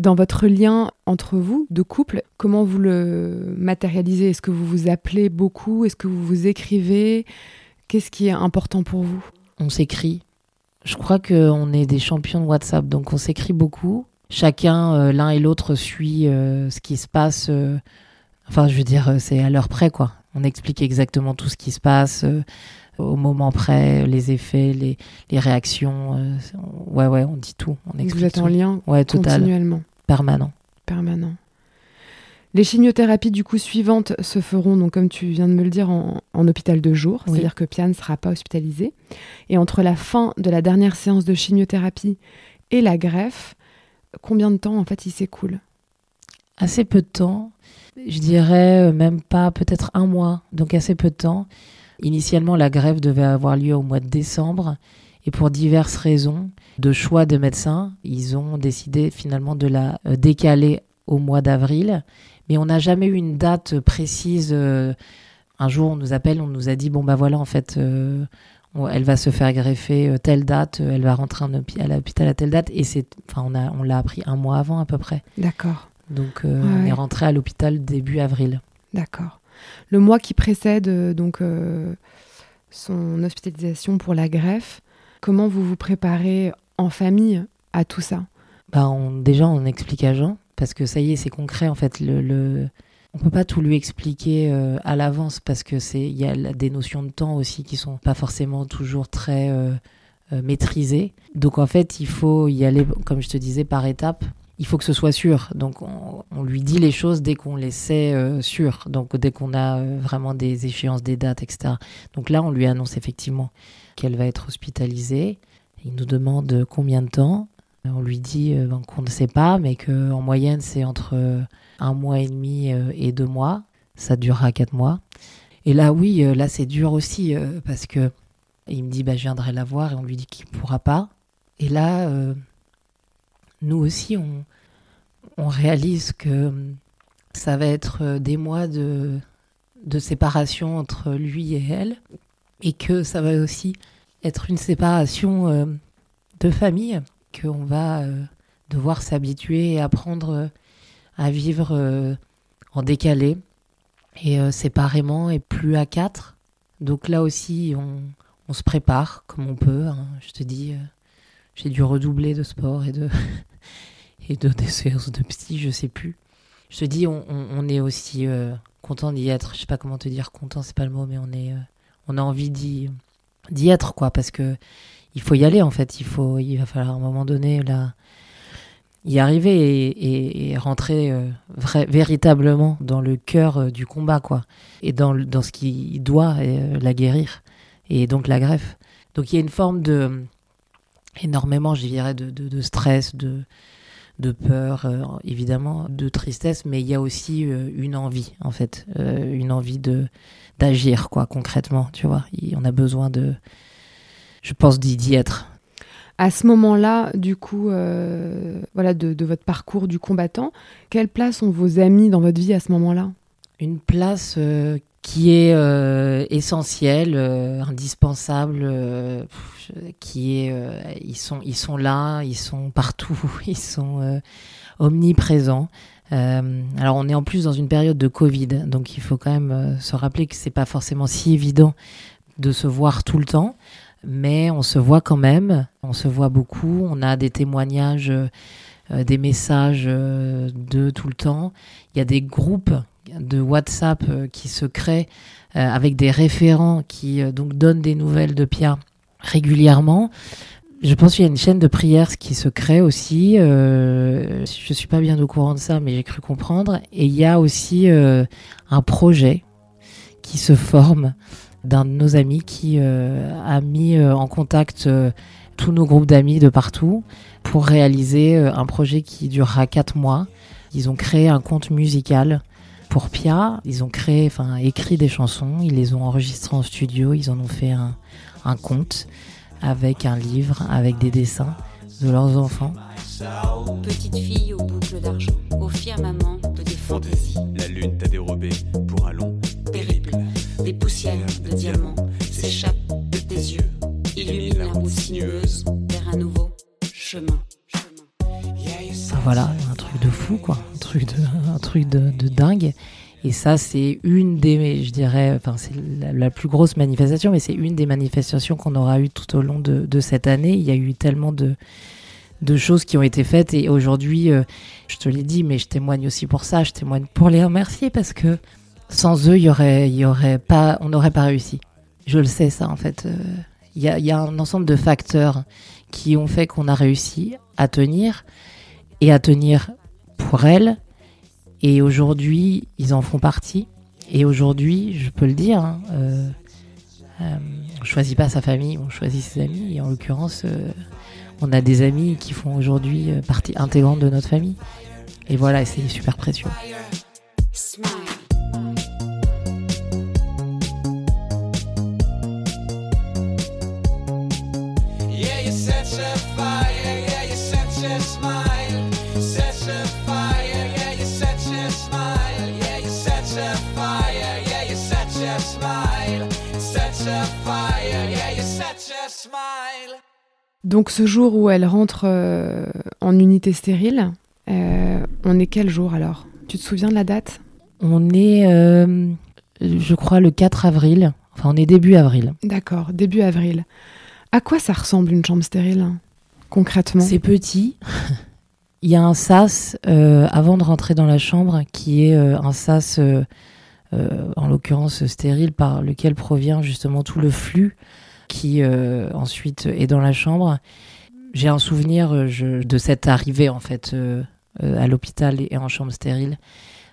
dans votre lien entre vous, de couple, comment vous le matérialisez? Est-ce que vous vous appelez beaucoup? Est-ce que vous vous écrivez? Qu'est-ce qui est important pour vous? On s'écrit. Je crois qu'on est des champions de WhatsApp, donc on s'écrit beaucoup. Chacun, euh, l'un et l'autre, suit euh, ce qui se passe. Euh, enfin, je veux dire, c'est à l'heure près, quoi. On explique exactement tout ce qui se passe au moment près, les effets, les, les réactions. ouais, ouais, on dit tout. On explique Vous êtes en lien ouais, total, continuellement. Permanent. Permanent. Les chimiothérapies du coup suivantes se feront, donc comme tu viens de me le dire, en, hôpital de jour, c'est-à-dire que Pian ne sera pas hospitalisé. Et entre la fin de la dernière séance de chimiothérapie et la greffe, combien de temps en fait il s'écoule? Assez peu de temps. Je dirais euh, même pas, peut-être un mois, donc assez peu de temps. Initialement, la greffe devait avoir lieu au mois de décembre. Et pour diverses raisons de choix de médecins, ils ont décidé finalement de la euh, décaler au mois d'avril mais on n'a jamais eu une date précise. Euh, un jour, on nous appelle, on nous a dit bon bah voilà, en fait, euh, elle va se faire greffer euh, telle date, elle va rentrer à l'hôpital à telle date, et c'est, enfin, on a, on l'a appris un mois avant à peu près. D'accord. Donc, on est rentré à l'hôpital début avril. D'accord. Le mois qui précède donc son hospitalisation pour la greffe, comment vous vous préparez en famille à tout ça? Bah on, déjà, on explique à Jean parce que ça y est, c'est concret en fait. Le, le... On peut pas tout lui expliquer euh, à l'avance parce que c'est y a des notions de temps aussi qui sont pas forcément toujours très euh, euh, maîtrisées. Donc en fait, il faut y aller, comme je te disais, par étapes. Il faut que ce soit sûr. Donc on, on lui dit les choses dès qu'on les sait sûres. Donc dès qu'on a vraiment des échéances, des dates, etc. Donc là, on lui annonce effectivement qu'elle va être hospitalisée. Il nous demande combien de temps. On lui dit euh, ben, qu'on ne sait pas, mais qu'en moyenne, c'est entre euh, un mois et demi euh, et deux mois. Ça durera quatre mois. Et là, oui, là, c'est dur aussi, parce que il me dit, bah, je viendrai la voir, et on lui dit qu'il ne pourra pas. Et là, nous aussi, on, réalise que ça va être des mois de séparation entre lui et elle, et que ça va aussi être une séparation de famille qu'on va euh, devoir s'habituer et apprendre euh, à vivre euh, en décalé et séparément et plus à quatre. Donc là aussi, on, se prépare comme on peut. Hein. Je te dis, j'ai dû redoubler de sport et de, *laughs* et de des séances de psy, je sais plus. Je te dis, on, est aussi content d'y être. Je sais pas comment te dire content, c'est pas le mot, mais on est, on a envie d'y, d'y être, quoi, parce que il faut y aller en fait. Il faut, il va falloir à un moment donné là y arriver et, rentrer euh, véritablement dans le cœur euh, du combat quoi, et dans, dans ce qui doit euh, la guérir et donc la greffe. Donc il y a une forme de énormément, je dirais, de, de, stress, de de peur, évidemment, de tristesse, mais il y a aussi une envie, en fait, une envie de d'agir, quoi, concrètement, tu vois. on a besoin de, je pense, d'y être. À ce moment-là, du coup, euh, voilà, de, votre parcours du combattant, quelle place ont vos amis dans votre vie à ce moment-là? Une place euh, qui est euh, essentielle, indispensable, qui est, ils sont, ils sont là, ils sont partout, *laughs* ils sont omniprésents. alors on est en plus dans une période de Covid, donc il faut quand même se rappeler que c'est pas forcément si évident de se voir tout le temps mais on se voit quand même, on se voit beaucoup, on a des témoignages, euh, des messages euh, de tout le temps. Il y a des groupes de WhatsApp euh, qui se créent avec des référents qui donc donnent des nouvelles de Pia régulièrement. Je pense qu'il y a une chaîne de prières qui se crée aussi. je suis pas bien au courant de ça, mais j'ai cru comprendre. Et il y a aussi un projet qui se forme d'un de nos amis qui euh, a mis euh, en contact euh, tous nos groupes d'amis de partout pour réaliser un projet qui durera quatre mois. Ils ont créé un compte musical pour Pia. Ils ont créé, enfin, écrit des chansons. Ils les ont enregistrées en studio. Ils en ont fait un, un conte avec un livre, avec des dessins de leurs enfants. Petite fille aux boucles d'argent, au firmament de des fantaisies. La lune t'a dérobé pour un long périple. Des poussières de diamants s'échappent de tes yeux illumine la route sinueuse vers un nouveau chemin. Voilà, un truc de fou, quoi. Un truc de, *laughs* un truc de, dingue. Et ça, c'est une des, je dirais, enfin, c'est la, plus grosse manifestation, mais c'est une des manifestations qu'on aura eues tout au long de, cette année. Il y a eu tellement de, choses qui ont été faites et aujourd'hui, euh, je te l'ai dit, mais je témoigne aussi pour ça, je témoigne pour les remercier parce que sans eux, y aurait, y aurait pas, on n'aurait pas réussi. Je le sais ça en fait. Euh, il y a un ensemble de facteurs qui ont fait qu'on a réussi à tenir et à tenir pour elles. Et aujourd'hui, ils en font partie. Et aujourd'hui, je peux le dire, hein, euh, euh, on choisit pas sa famille, on choisit ses amis. Et en l'occurrence, euh, on a des amis qui font aujourd'hui euh, partie intégrante de notre famille. Et voilà, c'est super précieux. Donc ce jour où elle rentre euh, en unité stérile, euh, on est quel jour alors? Tu te souviens de la date? On est, euh, je crois, le 4 avril. Enfin, on est début avril. D'accord, début avril. À quoi ça ressemble une chambre stérile concrètement? C'est petit. *laughs* Il y a un sas avant de rentrer dans la chambre qui est un sas, en l'occurrence stérile, par lequel provient justement tout le flux qui euh, ensuite est dans la chambre. J'ai un souvenir euh, de cette arrivée en fait euh, à l'hôpital et en chambre stérile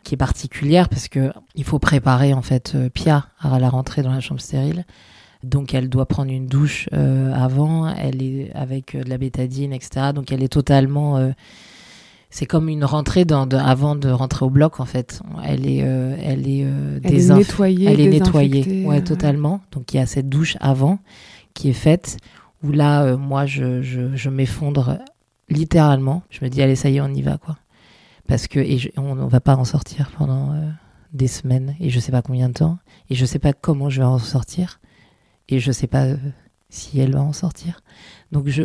qui est particulière parce que il faut préparer en fait Pia à la rentrée dans la chambre stérile. Donc elle doit prendre une douche avant, elle est avec de la bétadine, etc. Donc elle est totalement... c'est comme une rentrée dans, de- avant de rentrer au bloc en fait. Elle est, euh, elle est, euh, Elle est nettoyée, Elle est nettoyée, ouais, totalement. Donc il y a cette douche avant qui est faite où là, euh, moi, je, je, je m'effondre littéralement. Je me dis allez, ça y est, on y va quoi. Parce que et je- on, on va pas en sortir pendant euh, des semaines et je sais pas combien de temps et je sais pas comment je vais en sortir et je sais pas si elle va en sortir. Donc je,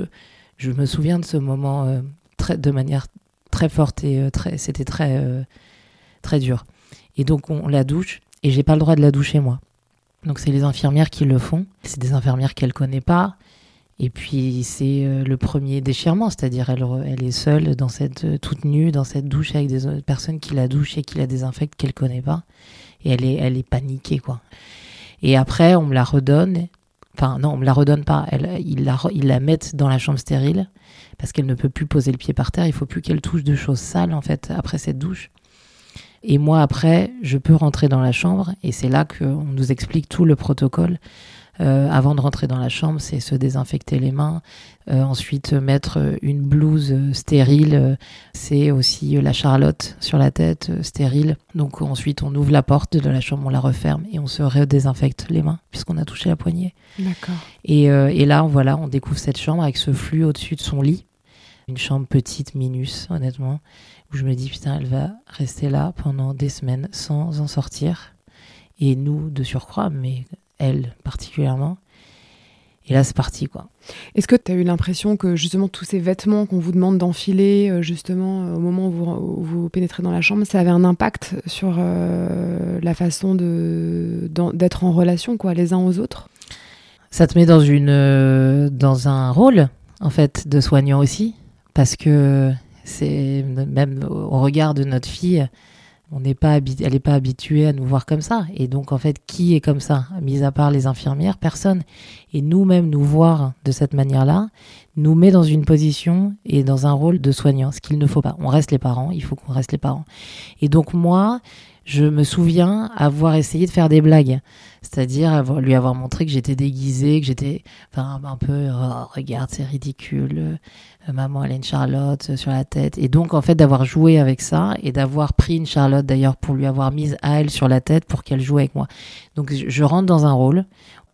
je me souviens de ce moment de manière très forte et euh, très, c'était très, euh, très dur. Et donc on, la douche et j'ai pas le droit de la doucher moi. Donc c'est les infirmières qui le font. C'est des infirmières qu'elle connaît pas. Et puis c'est euh, le premier déchirement, c'est-à-dire elle, elle est seule dans cette toute nue dans cette douche avec des autres personnes qui la douchent et qui la désinfectent qu'elle connaît pas. Et elle est, elle est paniquée quoi. Et après on me la redonne. Enfin non, on me la redonne pas. Elle, ils la, mettent dans la chambre stérile parce qu'elle ne peut plus poser le pied par terre. Il faut plus qu'elle touche de choses sales en fait après cette douche. Et moi après, je peux rentrer dans la chambre et c'est là qu'on nous explique tout le protocole. Euh, avant de rentrer dans la chambre, c'est se désinfecter les mains, euh, ensuite mettre une blouse stérile, euh, c'est aussi la charlotte sur la tête stérile. Donc ensuite on ouvre la porte de la chambre, on la referme et on se redésinfecte les mains puisqu'on a touché la poignée. D'accord. Et, euh, et là, voilà, on découvre cette chambre avec ce flux au-dessus de son lit. Une chambre petite, minus, honnêtement, où je me dis, putain, elle va rester là pendant des semaines sans en sortir. Et nous, de surcroît, mais elle particulièrement. Et là, c'est parti, quoi. Est-ce que tu as eu l'impression que justement tous ces vêtements qu'on vous demande d'enfiler euh, justement euh, au moment où vous, où vous pénétrez dans la chambre, ça avait un impact sur euh, la façon d'être en relation quoi, les uns aux autres? Ça te met dans une euh, dans un rôle en fait de soignant aussi parce que c'est même au regard de notre fille, on n'est pas habi- elle n'est pas habituée à nous voir comme ça. Et donc en fait qui est comme ça? Mis à part les infirmières personne. Et nous-mêmes nous voir de cette manière-là nous met dans une position et dans un rôle de soignant ce qu'il ne faut pas. On reste les parents il faut qu'on reste les parents. Et donc moi je me souviens avoir essayé de faire des blagues. C'est-à-dire lui avoir montré que j'étais déguisée, que j'étais enfin, un peu, oh, regarde, c'est ridicule, maman elle a une Charlotte euh, sur la tête. Et donc en fait d'avoir joué avec ça et d'avoir pris une Charlotte d'ailleurs pour lui avoir mise à elle sur la tête pour qu'elle joue avec moi. Donc je, je rentre dans un rôle,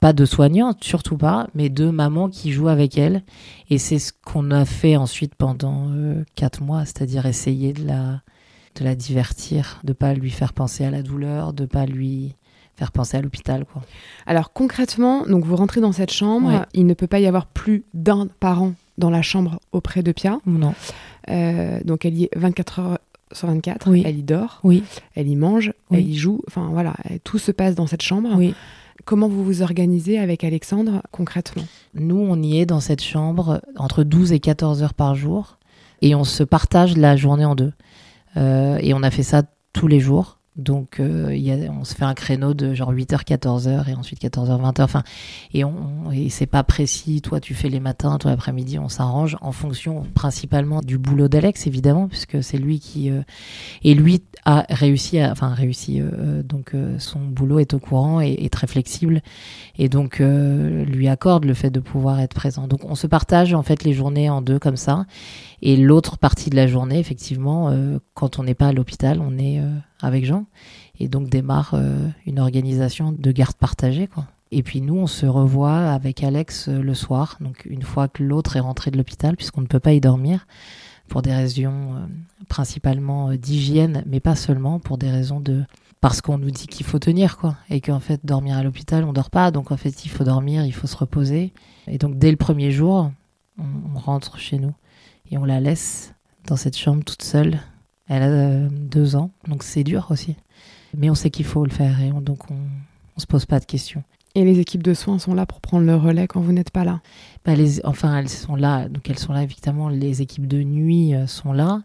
pas de soignante, surtout pas, mais de maman qui joue avec elle. Et c'est ce qu'on a fait ensuite pendant euh, quatre mois, c'est-à-dire essayer de la, de la divertir, de pas lui faire penser à la douleur, de pas lui faire penser à l'hôpital, quoi. Alors concrètement, donc vous rentrez dans cette chambre, Ouais. il ne peut pas y avoir plus d'un parent dans la chambre auprès de Pia. Non. Euh, donc elle y est 24 heures sur 24, Oui. elle y dort, Oui, elle y mange, Oui. elle y joue, enfin voilà, tout se passe dans cette chambre. oui. Comment vous vous organisez avec Alexandre concrètement? Nous, on y est dans cette chambre entre 12 et 14 heures par jour. Et on se partage la journée en deux. Euh, et on a fait ça tous les jours. Donc, euh, y a, on se fait un créneau de genre 8h, 14h et ensuite 14h, 20h. Enfin, et, on, on- et c'est pas précis. Toi, tu fais les matins, toi, l'après-midi, on s'arrange en fonction principalement du boulot d'Alex, évidemment, puisque c'est lui qui. euh, et lui a réussi à. Enfin, réussi. euh, euh, donc, euh, son boulot est au courant et, et très flexible et donc euh, lui accorde le fait de pouvoir être présent. Donc on se partage en fait les journées en deux comme ça, et l'autre partie de la journée, effectivement, euh, quand on n'est pas à l'hôpital, on est euh, avec Jean, et donc démarre euh, une organisation de garde partagée quoi. Et puis nous, on se revoit avec Alex le soir, donc une fois que l'autre est rentré de l'hôpital, puisqu'on ne peut pas y dormir pour des raisons principalement d'hygiène, mais pas seulement pour des raisons de parce qu'on nous dit qu'il faut tenir quoi. Et qu'en fait dormir à l'hôpital on dort pas. Donc en fait il faut dormir il faut se reposer. Et donc dès le premier jour on rentre chez nous et on la laisse dans cette chambre toute seule elle a euh, deux ans donc c'est dur aussi mais on sait qu'il faut le faire et on- donc on, on se pose pas de questions Et les équipes de soins sont là pour prendre le relais quand vous n'êtes pas là? Bah, les, enfin, elles sont là. Donc, elles sont là, évidemment. Les équipes de nuit euh, sont là.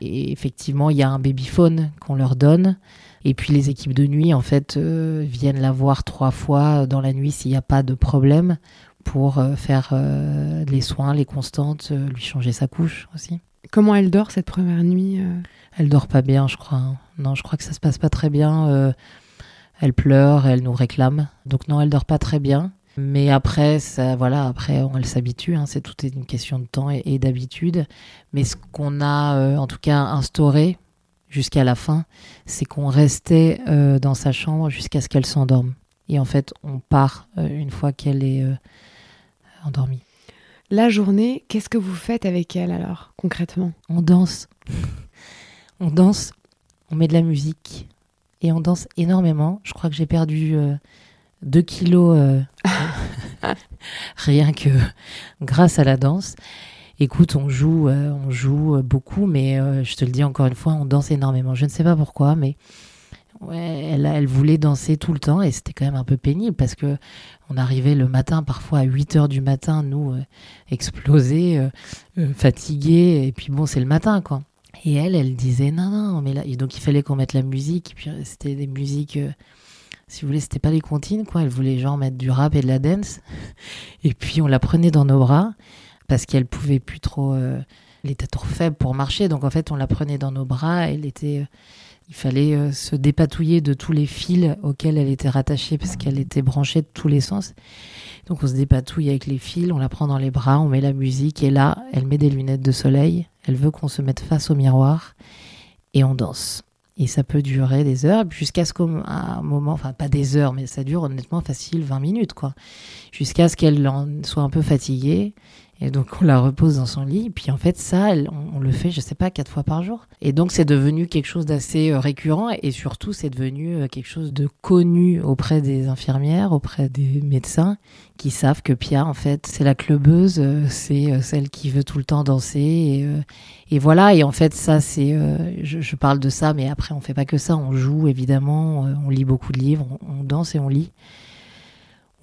Et effectivement, il y a un babyphone qu'on leur donne. Et puis, les équipes de nuit, en fait, euh, viennent la voir trois fois dans la nuit s'il n'y a pas de problème pour euh, faire euh, les soins, les constantes, euh, lui changer sa couche aussi. Comment elle dort cette première nuit euh? Elle dort pas bien, je crois. hein. Non, je crois que ça se passe pas très bien. Elle pleure, elle nous réclame. Donc non, elle dort pas très bien. Mais après, ça, voilà, après, on, elle s'habitue. hein. c'est tout est une question de temps et, et d'habitude. Mais ce qu'on a, en tout cas, instauré jusqu'à la fin, c'est qu'on restait dans sa chambre jusqu'à ce qu'elle s'endorme. Et en fait, on part une fois qu'elle est endormie. La journée, qu'est-ce que vous faites avec elle alors, concrètement? On danse. on danse, on met de la musique et on danse énormément. Je crois que j'ai perdu 2 kilos euh, *laughs* rien que grâce à la danse. Écoute, on joue, euh, on joue beaucoup, mais euh, je te le dis encore une fois, on danse énormément. Je ne sais pas pourquoi, mais ouais, elle, elle voulait danser tout le temps et c'était quand même un peu pénible parce que on arrivait le matin, parfois à 8 heures du matin, nous euh, explosés, euh, euh, fatigués, et puis bon, c'est le matin quoi. Et elle, elle disait non, non, mais là, et donc il fallait qu'on mette la musique, et puis c'était des musiques, si vous voulez, c'était pas les comptines quoi, elle voulait genre mettre du rap et de la dance, *laughs* et puis on la prenait dans nos bras parce qu'elle pouvait plus trop, elle était trop faible pour marcher, donc en fait on la prenait dans nos bras, elle était, il fallait euh, se dépatouiller de tous les fils auxquels elle était rattachée parce qu'elle était branchée de tous les sens. Donc on se dépatouille avec les fils, on la prend dans les bras, on met la musique et là, elle met des lunettes de soleil, elle veut qu'on se mette face au miroir et on danse. Et ça peut durer des heures jusqu'à ce qu'à un moment, enfin pas des heures, mais ça dure honnêtement facile 20 minutes quoi. Jusqu'à ce qu'elle soit un peu fatiguée et donc on la repose dans son lit. Puis en fait ça, on, le fait, je sais pas, quatre fois par jour. Et donc c'est devenu quelque chose d'assez euh, récurrent et surtout c'est devenu euh, quelque chose de connu auprès des infirmières, auprès des médecins qui savent que Pia en fait c'est la clubeuse, euh, c'est celle qui veut tout le temps danser et, voilà. Et en fait ça c'est, je, parle de ça, mais après on fait pas que ça, on joue évidemment, on lit beaucoup de livres, on danse et on lit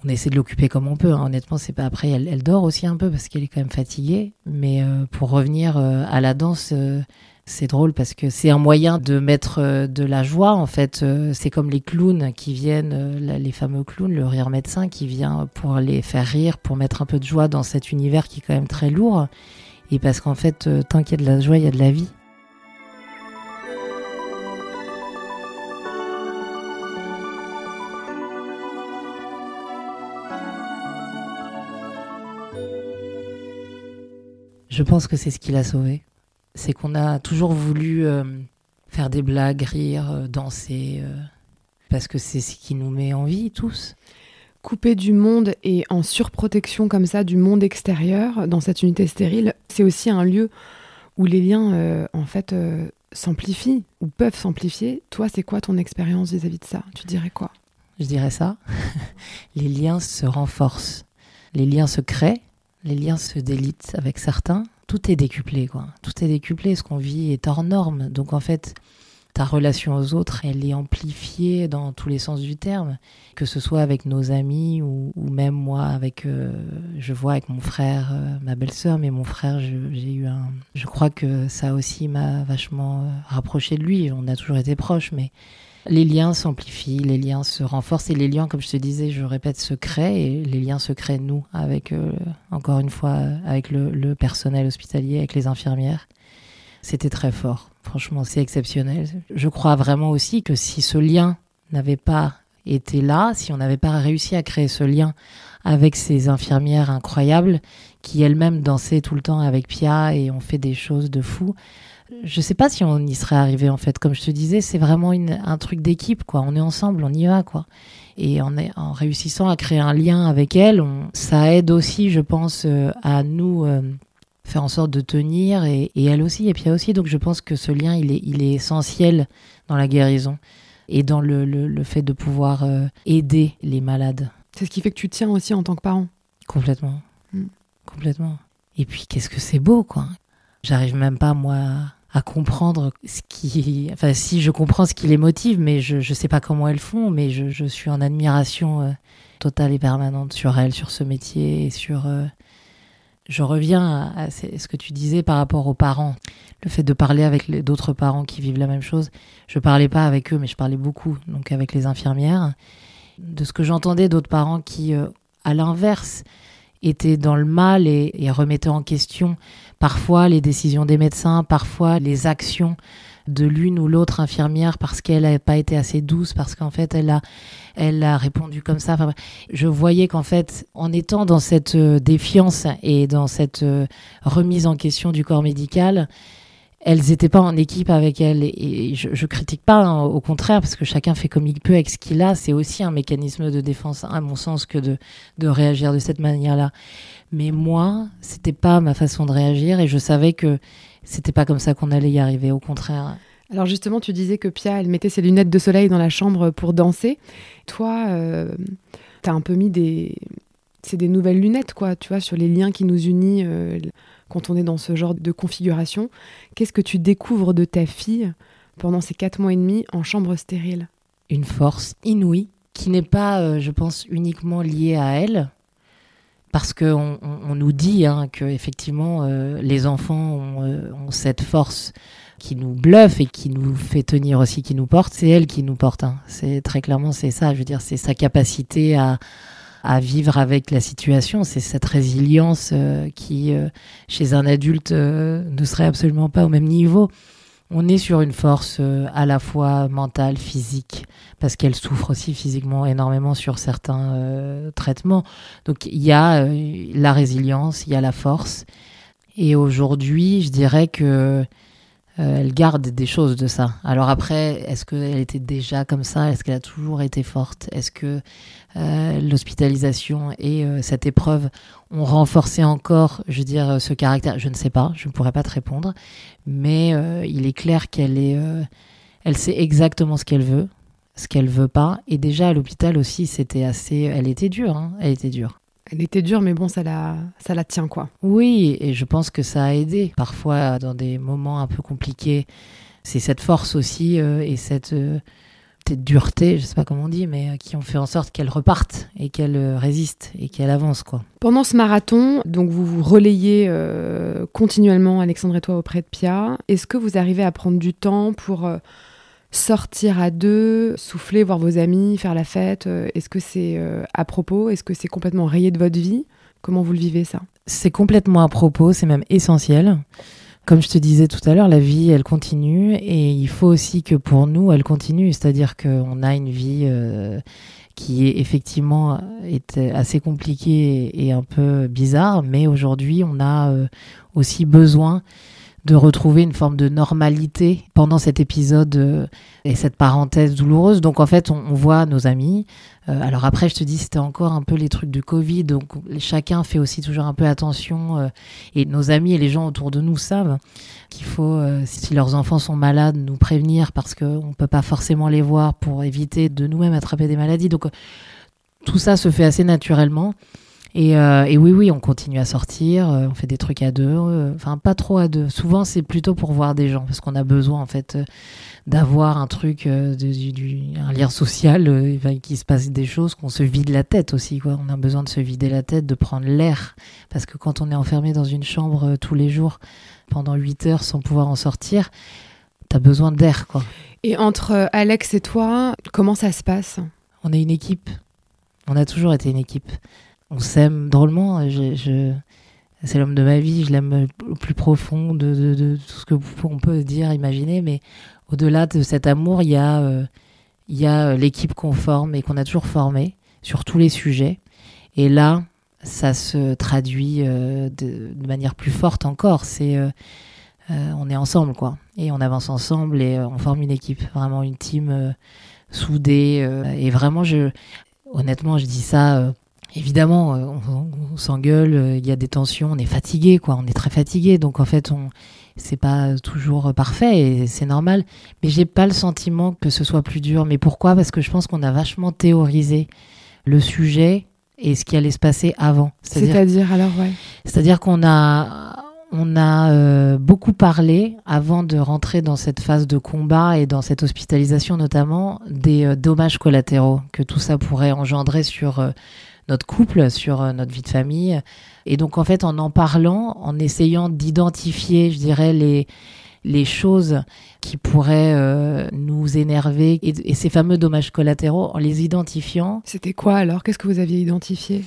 on essaie de l'occuper comme on peut. hein. Honnêtement, c'est pas après. Elle, elle dort aussi un peu parce qu'elle est quand même fatiguée. Mais euh, pour revenir euh, à la danse, euh, c'est drôle parce que c'est un moyen de mettre euh, de la joie. En fait, Euh, c'est comme les clowns qui viennent, les fameux clowns, le rire médecin qui vient pour les faire rire, pour mettre un peu de joie dans cet univers qui est quand même très lourd. Et parce qu'en fait, tant qu'il y a de la joie, il y a de la vie. Je pense que c'est ce qui l'a sauvé. C'est qu'on a toujours voulu euh, faire des blagues, rire, euh, danser, euh, parce que c'est ce qui nous met en vie tous. Coupé du monde et en surprotection comme ça du monde extérieur dans cette unité stérile, c'est aussi un lieu où les liens euh, en fait s'amplifient ou peuvent s'amplifier. Toi, c'est quoi ton expérience vis-à-vis de ça? Tu dirais quoi? Je dirais ça. *laughs* les liens se renforcent, les liens se créent, les liens se délitent avec certains. Tout est décuplé, quoi. Tout est décuplé. Ce qu'on vit est hors norme. Donc en fait, ta relation aux autres, elle est amplifiée dans tous les sens du terme, que ce soit avec nos amis ou, même moi avec, euh, je vois avec mon frère, euh, ma belle-sœur, mais mon frère, j'ai eu un, je crois que ça aussi m'a vachement euh, rapproché de lui. On a toujours été proches, mais les liens s'amplifient, les liens se renforcent et les liens, comme je te disais, je répète, se créent et les liens se créent nous avec, euh, encore une fois, avec le, le personnel hospitalier, avec les infirmières. C'était très fort. Franchement, c'est exceptionnel. Je crois vraiment aussi que si ce lien n'avait pas été là, si on n'avait pas réussi à créer ce lien avec ces infirmières incroyables qui elles-mêmes dansaient tout le temps avec Pia et ont fait des choses de fou, je sais pas si on y serait arrivé en fait. Comme je te disais, c'est vraiment une- un truc d'équipe quoi. On est ensemble, on y va quoi. Et en, réussissant à créer un lien avec elles, on- ça aide aussi, je pense, euh, à nous euh, faire en sorte de tenir et, et elle aussi et Pia aussi. Donc je pense que ce lien, il est, il est essentiel dans la guérison et dans le, le- le fait de pouvoir euh, aider les malades. C'est ce qui fait que tu tiens aussi en tant que parent. Complètement. Mm. Complètement. Et puis, qu'est-ce que c'est beau, quoi. J'arrive même pas, moi, à comprendre ce qui. Enfin, si je comprends ce qui les motive, mais je, je sais pas comment elles font, mais je, suis en admiration euh, totale et permanente sur elles, sur ce métier et sur. euh, Je reviens à, ce que tu disais par rapport aux parents. Le fait de parler avec d'autres parents qui vivent la même chose. Je parlais pas avec eux, mais je parlais beaucoup, donc avec les infirmières. De ce que j'entendais d'autres parents qui, euh, à l'inverse, étaient dans le mal et remettaient en question parfois les décisions des médecins, parfois les actions de l'une ou l'autre infirmière parce qu'elle n'a pas été assez douce, parce qu'en fait elle a, elle a répondu comme ça. Je voyais qu'en fait, en étant dans cette euh, défiance et dans cette euh, remise en question du corps médical, elles n'étaient pas en équipe avec elle. Et, je, critique pas, hein, au contraire, parce que chacun fait comme il peut avec ce qu'il a. C'est aussi un mécanisme de défense, à mon sens, que de, de réagir de cette manière-là. Mais moi, c'était pas ma façon de réagir et je savais que c'était pas comme ça qu'on allait y arriver. Au contraire, Alors justement, tu disais que Pia, elle mettait ses lunettes de soleil dans la chambre pour danser. Toi, euh, t'as un peu mis des... C'est des nouvelles lunettes, quoi, tu vois, sur les liens qui nous unissent euh, quand on est dans ce genre de configuration. Qu'est-ce que tu découvres de ta fille pendant ces quatre mois et demi en chambre stérile? Une force inouïe qui n'est pas, euh, je pense, uniquement liée à elle. Parce qu'on on, on nous dit hein, que effectivement euh, les enfants ont, euh, ont cette force qui nous bluffe et qui nous fait tenir aussi, qui nous porte. C'est elle qui nous porte. hein. C'est très clairement c'est ça. Je veux dire, c'est sa capacité à, à vivre avec la situation. C'est cette résilience euh, qui, euh, chez un adulte, euh, ne serait absolument pas au même niveau. On est sur une force à la fois mentale, physique, parce qu'elle souffre aussi physiquement énormément sur certains traitements. Donc il y a la résilience, il y a la force. Et aujourd'hui, je dirais que elle garde des choses de ça. Alors après, est-ce qu'elle était déjà comme ça? Est-ce qu'elle a toujours été forte? Est-ce que euh, l'hospitalisation et euh, cette épreuve ont renforcé encore, je veux dire, ce caractère Je ne sais pas, je ne pourrais pas te répondre. Mais euh, il est clair qu'elle est, elle sait exactement ce qu'elle veut, ce qu'elle veut pas. Et déjà à l'hôpital aussi, c'était assez, elle était dure, hein, elle était dure. Elle était dure, mais bon, ça la, ça la tient, quoi. Oui, et je pense que ça a aidé. Parfois, dans des moments un peu compliqués, c'est cette force aussi et cette peut-être dureté, je sais pas comment on dit, mais euh, qui ont fait en sorte qu'elle reparte et qu'elle euh, résiste et qu'elle avance, quoi. Pendant ce marathon, donc vous vous relayez euh, continuellement, Alexandre et toi, auprès de Pia. Est-ce que vous arrivez à prendre du temps pour euh, sortir à deux, souffler, voir vos amis, faire la fête Est-ce que c'est euh, à propos? Est-ce que c'est complètement rayé de votre vie? Comment vous le vivez ça? C'est complètement à propos, c'est même essentiel. Comme je te disais tout à l'heure, la vie, elle continue et il faut aussi que pour nous, elle continue. C'est-à-dire qu'on a une vie euh, qui est effectivement est assez compliquée et un peu bizarre, mais aujourd'hui, on a euh, aussi besoin de retrouver une forme de normalité pendant cet épisode euh, et cette parenthèse douloureuse. Donc en fait, on, voit nos amis. Euh, alors après, je te dis, c'était encore un peu les trucs du Covid, donc chacun fait aussi toujours un peu attention. euh, et nos amis et les gens autour de nous savent qu'il faut, si leurs enfants sont malades, nous prévenir parce qu'on ne peut pas forcément les voir pour éviter de nous-mêmes attraper des maladies. Donc tout ça se fait assez naturellement. Et, euh, et oui, oui, on continue à sortir, euh, on fait des trucs à deux, euh, enfin pas trop à deux. Souvent, c'est plutôt pour voir des gens, parce qu'on a besoin en fait d'avoir un truc, de- du, du- un lien social, qu'il se passe des choses, qu'on se vide la tête aussi. Quoi. On a besoin de se vider la tête, de prendre l'air, parce que quand on est enfermé dans une chambre tous les jours pendant 8 heures sans pouvoir en sortir, t'as besoin d'air, quoi. Et entre Alex et toi, comment ça se passe? On est une équipe. On a toujours été une équipe. On s'aime drôlement. Je, C'est l'homme de ma vie. Je l'aime au plus profond de, de- tout ce que on peut dire, imaginer. Mais au-delà de cet amour, il y a, euh, a euh, l'équipe qu'on forme et qu'on a toujours formée sur tous les sujets. Et là, ça se traduit euh, de, manière plus forte encore. C'est on est ensemble, quoi. Et on avance ensemble et on forme une équipe, vraiment une team soudée. et vraiment, je, honnêtement, je dis ça. Évidemment, euh, on, on s'engueule, euh, il y a des tensions, on est fatigué, quoi. On est très fatigué, donc en fait, on c'est pas toujours parfait et c'est normal. Mais j'ai pas le sentiment que ce soit plus dur. Mais pourquoi? Parce que je pense qu'on a vachement théorisé le sujet et ce qui allait se passer avant. C'est-à-dire C'est-à-dire alors, ouais. c'est-à-dire qu'on a, on a euh, beaucoup parlé, avant de rentrer dans cette phase de combat et dans cette hospitalisation notamment, des euh, dommages collatéraux que tout ça pourrait engendrer sur euh, notre couple, sur euh, notre vie de famille. Et donc en fait, en en parlant, en essayant d'identifier, je dirais, les, les choses qui pourraient euh, nous énerver et, et ces fameux dommages collatéraux, en les identifiant, C'était quoi alors? Qu'est-ce que vous aviez identifié?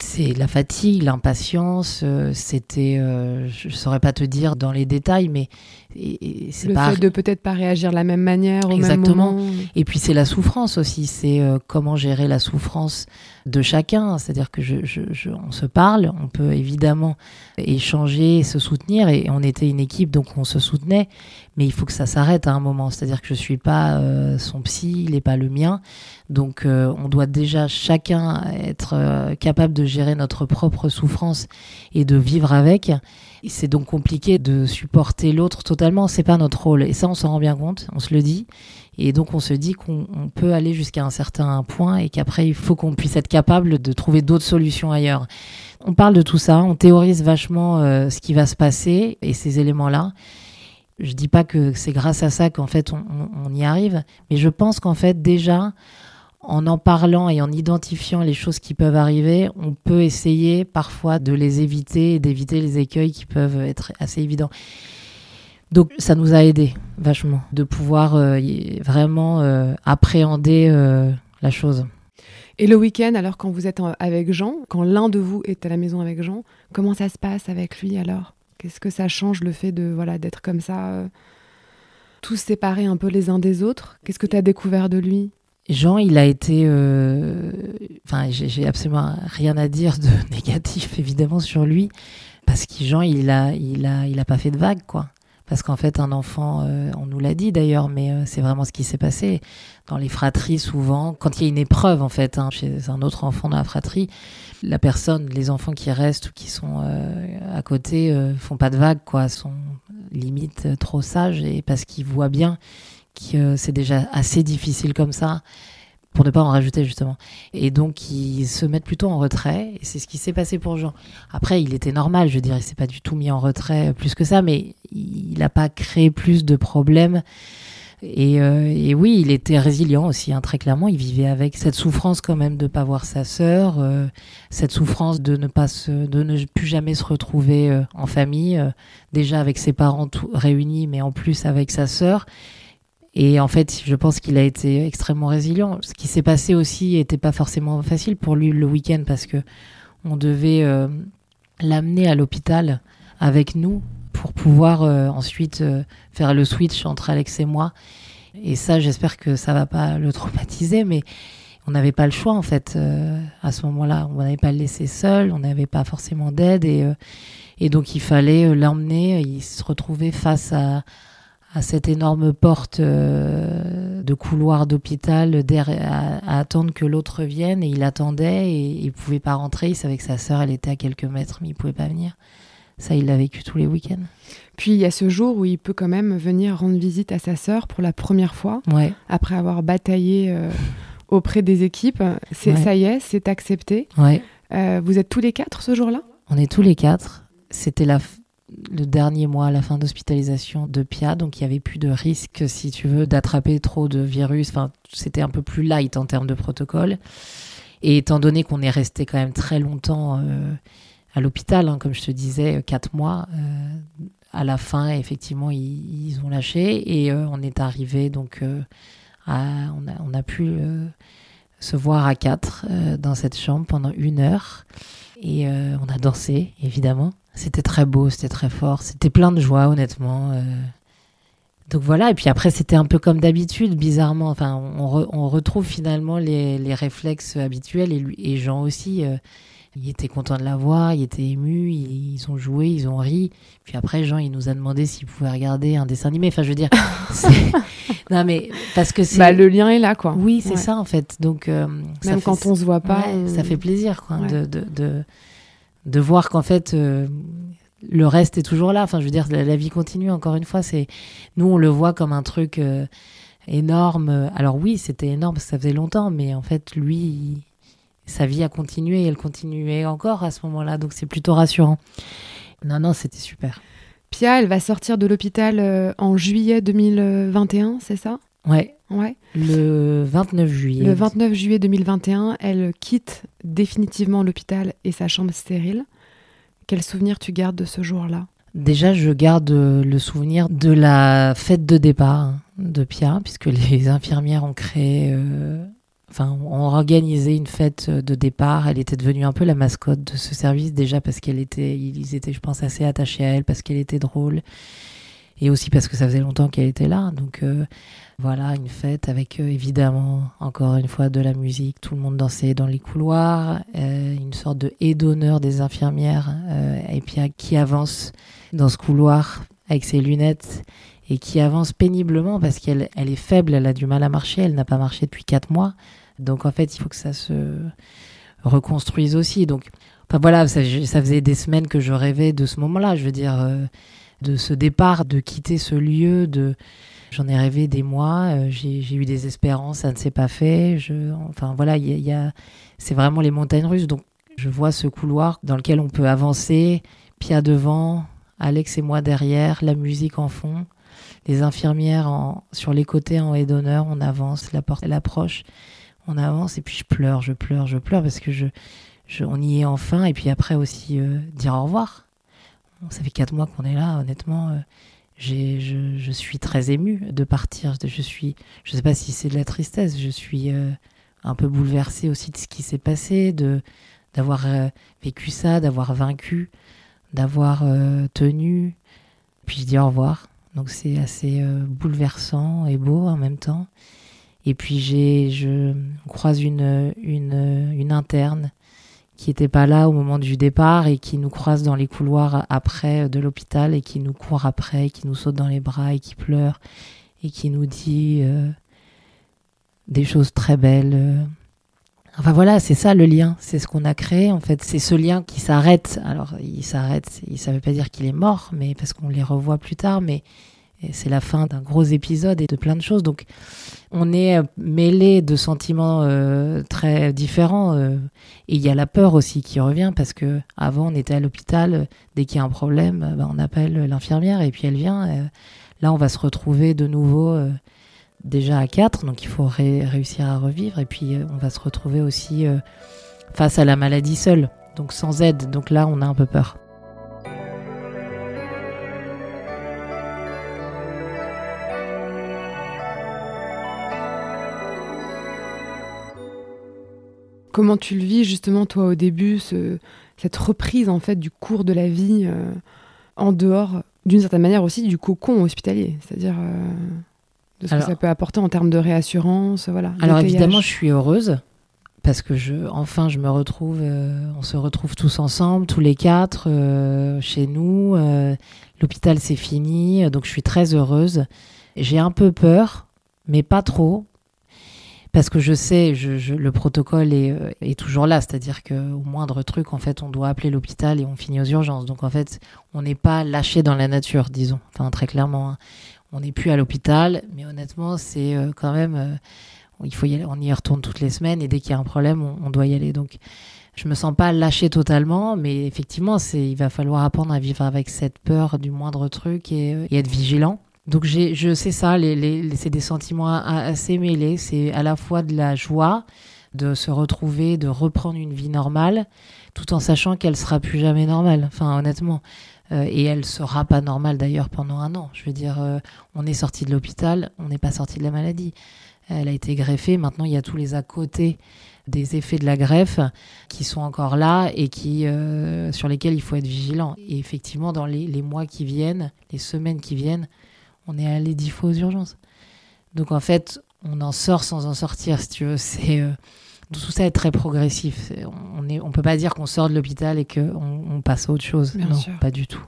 C'est la fatigue, l'impatience, euh, c'était, euh, je ne saurais pas te dire dans les détails, mais et- et c'est Le pas. fait de peut-être pas réagir de la même manière au Exactement. même moment. Et puis c'est la souffrance aussi, c'est euh, comment gérer la souffrance de chacun. C'est-à-dire que je, je, je- on se parle, on peut évidemment échanger, se soutenir, et on était une équipe donc on se soutenait, mais il faut que ça s'arrête à un moment. C'est-à-dire que je suis pas euh, son psy, il n'est pas le mien, donc euh, on doit déjà chacun être euh, capable de gérer notre propre souffrance et de vivre avec. C'est donc compliqué de supporter l'autre totalement, c'est pas notre rôle. Et ça, on s'en rend bien compte, on se le dit. Et donc, on se dit qu'on on peut aller jusqu'à un certain point et qu'après, il faut qu'on puisse être capable de trouver d'autres solutions ailleurs. On parle de tout ça, on théorise vachement euh, ce qui va se passer et ces éléments-là. Je dis pas que c'est grâce à ça qu'en fait on y arrive, mais je pense qu'en fait déjà en en parlant et en identifiant les choses qui peuvent arriver, on peut essayer parfois de les éviter et d'éviter les écueils qui peuvent être assez évidents. Donc ça nous a aidé vachement de pouvoir euh, vraiment euh, appréhender euh, la chose. Et le week-end, alors quand vous êtes avec Jean, quand l'un de vous est à la maison avec Jean, comment ça se passe avec lui alors? Qu'est-ce que ça change le fait de voilà d'être comme ça, tous séparés un peu les uns des autres? Qu'est-ce que tu as découvert de lui? Jean, il a été. euh, Enfin, j'ai absolument rien à dire de *laughs* négatif, évidemment, sur lui. Parce que Jean, il a, il a, il a pas fait de vague, quoi. Parce qu'en fait, un enfant, euh, on nous l'a dit d'ailleurs, mais euh, c'est vraiment ce qui s'est passé. Dans les fratries, souvent, quand il y a une épreuve, en fait, hein, chez un autre enfant dans la fratrie, la personne, les enfants qui restent ou qui sont euh, à côté, euh, font pas de vagues, quoi. Sont limite euh, trop sages et parce qu'ils voient bien que euh, c'est déjà assez difficile comme ça pour ne pas en rajouter justement. Et donc ils se mettent plutôt en retrait et c'est ce qui s'est passé pour Jean. Après il était normal, je dire, il s'est pas du tout mis en retrait euh, plus que ça, mais il n'a pas créé plus de problèmes. Et, euh, oui, il était résilient aussi, hein, très clairement. Il vivait avec cette souffrance quand même de pas voir sa sœur, euh, cette souffrance de ne pas se, de ne plus jamais se retrouver en famille, déjà avec ses parents tout- réunis, mais en plus avec sa sœur. Et en fait, je pense qu'il a été extrêmement résilient. Ce qui s'est passé aussi n'était pas forcément facile pour lui le week-end parce que on devait euh, l'amener à l'hôpital avec nous pour pouvoir euh, ensuite euh, faire le switch entre Alex et moi. Et ça, j'espère que ça va pas le traumatiser, mais on n'avait pas le choix en fait à ce moment-là. On n'avait pas le laisser seul, on n'avait pas forcément d'aide et, et donc il fallait l'emmener. Il se retrouvait face à, à cette énorme porte euh, de couloir d'hôpital à, à attendre que l'autre vienne et il attendait et il pouvait pas rentrer. Il savait que sa sœur elle était à quelques mètres mais il pouvait pas venir. Ça il l'a vécu tous les week-ends. Puis il y a ce jour où il peut quand même venir rendre visite à sa sœur pour la première fois, Ouais, après avoir bataillé euh, auprès des équipes. C'est, Ouais. Ça y est, c'est accepté. ouais. Euh, vous êtes tous les quatre ce jour-là? On est tous les quatre. C'était la le dernier mois, la fin d'hospitalisation de Pia, donc il n'y avait plus de risque, si tu veux, d'attraper trop de virus. Enfin, c'était un peu plus light en termes de protocole. Et étant donné qu'on est resté quand même très longtemps euh, à l'hôpital, hein, comme je te disais, euh, quatre mois, euh, à la fin, effectivement, ils, ont lâché et on est arrivé donc à, on, a, on a pu se voir à quatre dans cette chambre pendant une heure. Et on a dansé, évidemment. C'était très beau, c'était très fort, c'était plein de joie, honnêtement. euh. Donc voilà, et puis après, c'était un peu comme d'habitude, bizarrement. Enfin, on, re- on retrouve finalement les, les réflexes habituels, et, lui, et Jean aussi. euh, il était content de la voir, il était ému, ils, ils ont joué, ils ont ri. Puis après, Jean, il nous a demandé s'il pouvait regarder un dessin animé. Enfin, je veux dire, *laughs* c'est- non mais parce que c'est bah, Le lien est là, quoi. oui, c'est Ouais. ça en fait. Donc euh, ça Même fait- quand on se voit pas. Ouais, ça fait plaisir quoi, Ouais. de, de, de, de voir qu'en fait euh, le reste est toujours là. Enfin, je veux dire, la, la vie continue. Encore une fois, c'est nous on le voit comme un truc euh, énorme. Alors oui, c'était énorme, parce que ça faisait longtemps, mais en fait, lui, il- sa vie a continué et elle continuait encore à ce moment-là. Donc c'est plutôt rassurant. Non, non, c'était super. Pia, elle va sortir de l'hôpital euh, en juillet 2021, c'est ça? Ouais, Ouais. le 29 juillet. Le 29 juillet 2021, elle quitte définitivement l'hôpital et sa chambre stérile. Quel souvenir tu gardes de ce jour-là? Déjà, je garde le souvenir de la fête de départ hein, de Pia, puisque *laughs* les infirmières ont créé, euh, enfin, ont organisé une fête de départ. Elle était devenue un peu la mascotte de ce service, déjà parce qu'elle était, ils étaient, je pense, assez attachés à elle, parce qu'elle était drôle, et aussi parce que ça faisait longtemps qu'elle était là. Donc euh, voilà, une fête avec euh, évidemment, encore une fois, de la musique. Tout le monde dansait dans les couloirs, euh, une sorte de haie d'honneur des infirmières, et Pia qui avance dans ce couloir avec ses lunettes et qui avance péniblement parce qu'elle elle est faible, elle a du mal à marcher, elle n'a pas marché depuis quatre mois. Donc en fait, il faut que ça se reconstruise aussi. Donc enfin, voilà, ça, ça faisait des semaines que je rêvais de ce moment-là, je veux dire, de ce départ, de quitter ce lieu, de... J'en ai rêvé des mois, euh, j'ai eu des espérances, ça ne s'est pas fait. Enfin voilà, il y a- c'est vraiment les montagnes russes. Donc je vois ce couloir dans lequel on peut avancer, Pia devant, Alex et moi derrière, la musique en fond, les infirmières sur les côtés en haie d'honneur, on avance, la porte elle approche, on avance et puis je pleure, je pleure, je pleure parce que je, je on y est enfin et puis après aussi euh, dire au revoir. Ça fait quatre mois qu'on est là, honnêtement, euh, je, suis très émue de partir. Je suis, je sais pas si c'est de la tristesse, je suis euh, un peu bouleversée aussi de ce qui s'est passé, de d'avoir euh, vécu ça, d'avoir vaincu d'avoir tenu. Puis je dis au revoir. Donc c'est assez bouleversant et beau en même temps. Et puis j'ai, je croise une, une interne qui n'était pas là au moment du départ et qui nous croise dans les couloirs après de l'hôpital et qui nous court après, qui nous saute dans les bras et qui pleure et qui nous dit euh, des choses très belles. euh, Enfin voilà, c'est ça le lien, c'est ce qu'on a créé en fait, c'est ce lien qui s'arrête. Alors il s'arrête, ça veut pas dire qu'il est mort, mais parce qu'on les revoit plus tard, mais c'est la fin d'un gros épisode et de plein de choses. Donc on est euh, mêlé de sentiments euh, très différents euh, et il y a la peur aussi qui revient parce que avant on était à l'hôpital, euh, dès qu'il y a un problème, euh, bah, on appelle l'infirmière et puis elle vient. là on va se retrouver de nouveau. euh, déjà à 4, donc il faut ré- réussir à revivre. Et puis on va se retrouver aussi face à la maladie seule, donc sans aide. Donc là, on a un peu peur. Comment tu le vis justement toi au début, ce- cette reprise en fait du cours de la vie euh, en dehors, d'une certaine manière aussi du cocon hospitalier, c'est-à-dire euh, de ce Alors- que ça peut apporter en termes de réassurance, voilà. Alors évidemment, je suis heureuse parce que je, enfin, je me retrouve, euh, on se retrouve tous ensemble, tous les quatre, euh, chez nous. Euh, L'hôpital, c'est fini, donc je suis très heureuse. J'ai un peu peur, mais pas trop, parce que je sais, je, je- le protocole est, euh, est toujours là, c'est-à-dire qu'au moindre truc, en fait, on doit appeler l'hôpital et on finit aux urgences. Donc, en fait, on n'est pas lâché dans la nature, disons, enfin, très clairement. hein. On n'est plus à l'hôpital, mais honnêtement, c'est euh, quand même. euh, il faut y aller, on y retourne toutes les semaines et dès qu'il y a un problème, on, doit y aller. Donc, je me sens pas lâchée totalement, mais effectivement, c'est, il va falloir apprendre à vivre avec cette peur du moindre truc et être vigilant. Donc, je sais ça, les, c'est des sentiments assez mêlés. C'est à la fois de la joie de se retrouver, de reprendre une vie normale, tout en sachant qu'elle sera plus jamais normale. Enfin, honnêtement. Euh, et elle sera pas normale d'ailleurs pendant un an. Je veux dire, euh, on est sorti de l'hôpital, on n'est pas sorti de la maladie. Elle a été greffée. Maintenant, il y a tous les à côté des effets de la greffe qui sont encore là et qui, euh, sur lesquels il faut être vigilant. Et effectivement, dans les mois qui viennent, les semaines qui viennent, on est allé dix fois aux urgences. Donc en fait, on en sort sans en sortir, si tu veux. C'est euh, tout ça est très progressif. On on peut pas dire qu'on sort de l'hôpital et qu'on on passe à autre chose. Bien non, sûr. pas du tout.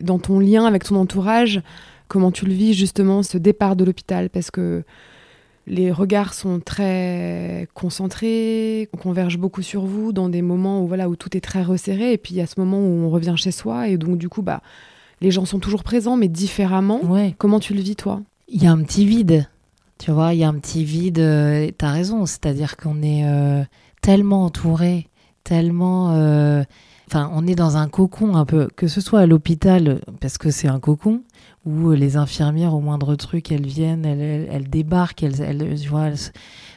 Dans ton lien avec ton entourage, comment tu le vis justement ce départ de l'hôpital? Parce que les regards sont très concentrés, on converge beaucoup sur vous dans des moments où voilà où tout est très resserré et puis il y a ce moment où on revient chez soi et donc du coup bah les gens sont toujours présents mais différemment. Ouais. Comment tu le vis toi? Il y a un petit vide. Tu vois, il y a un petit vide. euh, T'as raison. C'est-à-dire qu'on est euh, tellement entouré, tellement. euh, Enfin, on est dans un cocon un peu, que ce soit à l'hôpital, parce que c'est un cocon, où les infirmières, au moindre truc, elles viennent, elles, elles, elles débarquent, elles, elles, tu vois,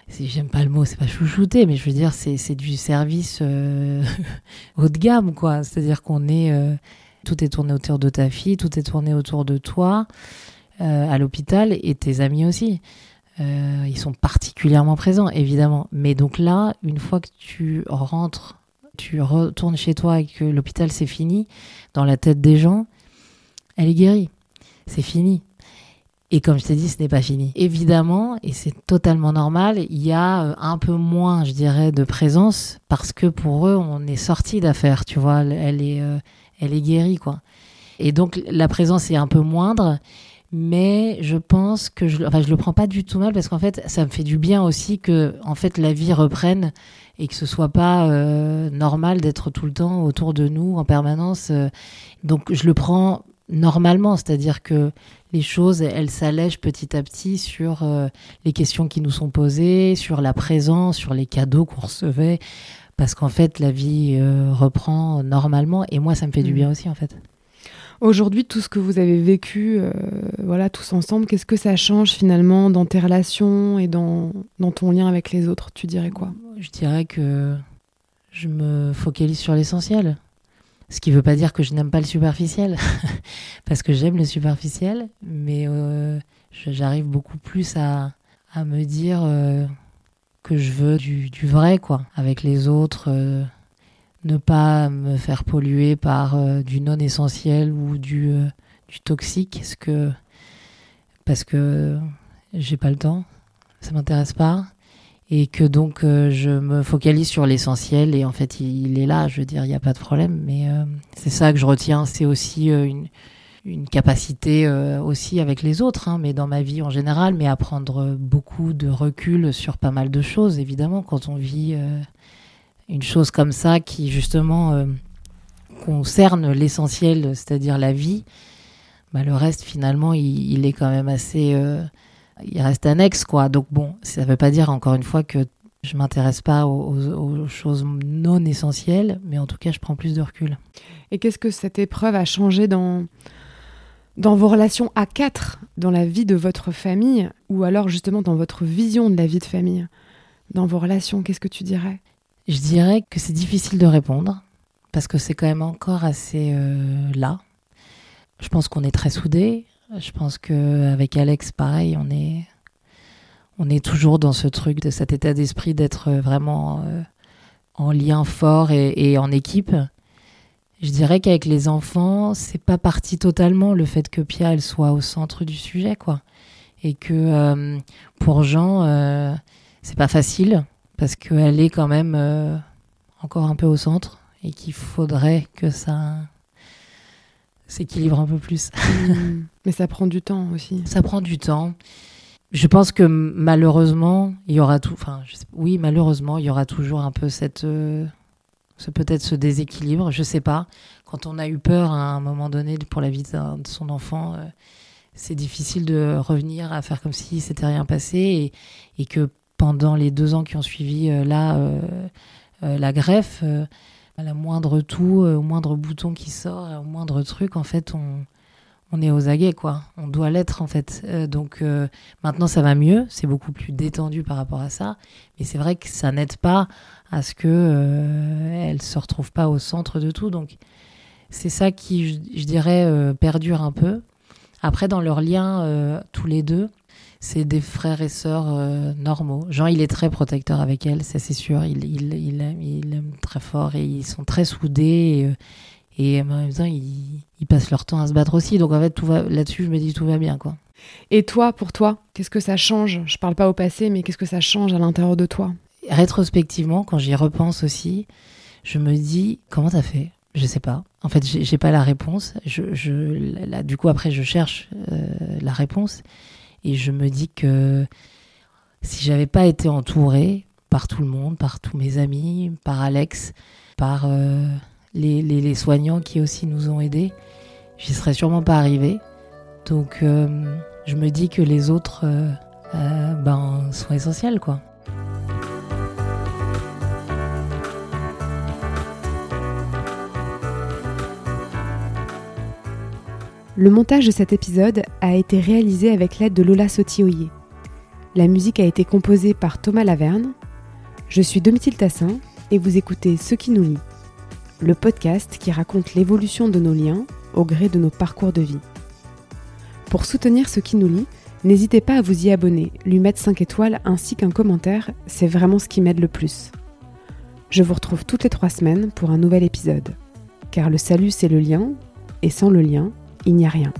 j'aime pas le mot, c'est pas chouchouter, mais je veux dire, c'est du service euh, *laughs* haut de gamme, quoi. C'est-à-dire qu'on est. euh, tout est tourné autour de ta fille, tout est tourné autour de toi euh, à l'hôpital et tes amis aussi. Euh, ils sont particulièrement présents, évidemment. Mais donc là, une fois que tu rentres, tu retournes chez toi et que l'hôpital c'est fini, dans la tête des gens, elle est guérie. C'est fini. Et comme je t'ai dit, ce n'est pas fini. Évidemment, et c'est totalement normal, il y a euh, un peu moins, je dirais, de présence parce que pour eux, on est sorti d'affaire, tu vois. Elle- est, elle est guérie, quoi. Et donc, la présence est un peu moindre mais je pense que je, enfin, je le prends pas du tout mal parce qu'en fait, ça me fait du bien aussi que, en fait, la vie reprenne et que ce soit pas euh, normal d'être tout le temps autour de nous en permanence. euh. Donc, je le prends normalement, c'est-à-dire que les choses, elles s'allègent petit à petit sur euh, les questions qui nous sont posées, sur la présence, sur les cadeaux qu'on recevait, parce qu'en fait, la vie euh, reprend normalement et moi, ça me fait du Mhm. bien aussi, en fait. Aujourd'hui, tout ce que vous avez vécu, euh, voilà, tous ensemble, qu'est-ce que ça change finalement dans tes relations et dans, dans ton lien avec les autres Tu dirais quoi? Je dirais que je me focalise sur l'essentiel. Ce qui veut pas dire que je n'aime pas le superficiel, *laughs* parce que j'aime le superficiel, mais euh, j'arrive beaucoup plus à, à me dire que je veux du, vrai, quoi, avec les autres, euh, ne pas me faire polluer par euh, du non essentiel ou du, euh, du toxique, parce que, parce que j'ai pas le temps, ça m'intéresse pas et que donc je me focalise sur l'essentiel et en fait il, il est là, je veux dire, il n'y a pas de problème, mais c'est ça que je retiens, c'est aussi une, une capacité euh, aussi avec les autres, hein, mais dans ma vie en général, mais à prendre beaucoup de recul sur pas mal de choses, évidemment, quand on vit euh, une chose comme ça qui justement euh, concerne l'essentiel, c'est-à-dire la vie, bah, le reste finalement il, est quand même assez... il reste annexe, quoi. Donc bon, ça veut pas dire encore une fois que je m'intéresse pas aux choses non essentielles, mais en tout cas, je prends plus de recul. Et qu'est-ce que cette épreuve a changé dans, dans vos relations à quatre, dans la vie de votre famille, ou alors justement dans votre vision de la vie de famille? Dans vos relations, qu'est-ce que tu dirais? Je dirais que c'est difficile de répondre parce que c'est quand même encore assez euh, là. Je pense qu'on est très soudés. Je pense que avec Alex, pareil, on est on est toujours dans ce truc de cet état d'esprit d'être vraiment euh, en lien fort et en équipe. Je dirais qu'avec les enfants, c'est pas parti totalement le fait que Pia elle soit au centre du sujet, quoi. Et que euh, pour Jean, euh, c'est pas facile parce qu'elle est quand même euh, encore un peu au centre et qu'il faudrait que ça s'équilibre un peu plus. *laughs* Mm. Mais ça prend du temps aussi. Ça prend du temps. Je pense que malheureusement, il y aura tout. Enfin, oui, malheureusement, il y aura toujours un peu cette, euh, ce peut-être ce déséquilibre. Je sais pas. Quand on a eu peur à un moment donné pour la vie de son enfant, euh, c'est difficile de revenir à faire comme si c'était rien passé et, que pendant les deux ans qui ont suivi euh, là euh, la greffe, à la moindre euh, au moindre bouton qui sort, au moindre truc, en fait, on on est aux aguets, quoi. On doit l'être, en fait. Donc maintenant, ça va mieux. C'est beaucoup plus détendu par rapport à ça. Mais c'est vrai que ça n'aide pas à ce que euh, elle se retrouve pas au centre de tout. Donc c'est ça qui, je, dirais, euh, perdure un peu. Après, dans leur lien, euh, tous les deux, c'est des frères et sœurs euh, normaux. Jean, il est très protecteur avec elle, ça c'est sûr. Il, il, il, aime, il aime très fort et ils sont très soudés. Et, et en même temps, ils, ils passent leur temps à se battre aussi. Donc en fait, là-dessus, je me dis tout va bien, quoi. Et toi, pour toi, qu'est-ce que ça change? Je parle pas au passé, mais qu'est-ce que ça change à l'intérieur de toi? Rétrospectivement, quand j'y repense aussi, je me dis comment t'as fait? Je sais pas. En fait, j'ai pas la réponse. Je, du coup, après, je cherche euh, la réponse et je me dis que si j'avais pas été entourée par tout le monde, par tous mes amis, par Alex, par euh, les, soignants qui aussi nous ont aidés, j'y serais sûrement pas arrivée. Donc, euh, je me dis que les autres, ben, sont essentiels, quoi. Le montage de cet épisode a été réalisé avec l'aide de Lola Sotioyer. La musique a été composée par Thomas Laverne. Je suis Domitil Tassin et vous écoutez Ce qui nous lie, le podcast qui raconte l'évolution de nos liens au gré de nos parcours de vie. Pour soutenir Ce qui nous lie, n'hésitez pas à vous y abonner, lui mettre 5 étoiles ainsi qu'un commentaire, c'est vraiment ce qui m'aide le plus. Je vous retrouve toutes les 3 semaines pour un nouvel épisode. Car le salut c'est le lien, et sans le lien, il n'y a rien.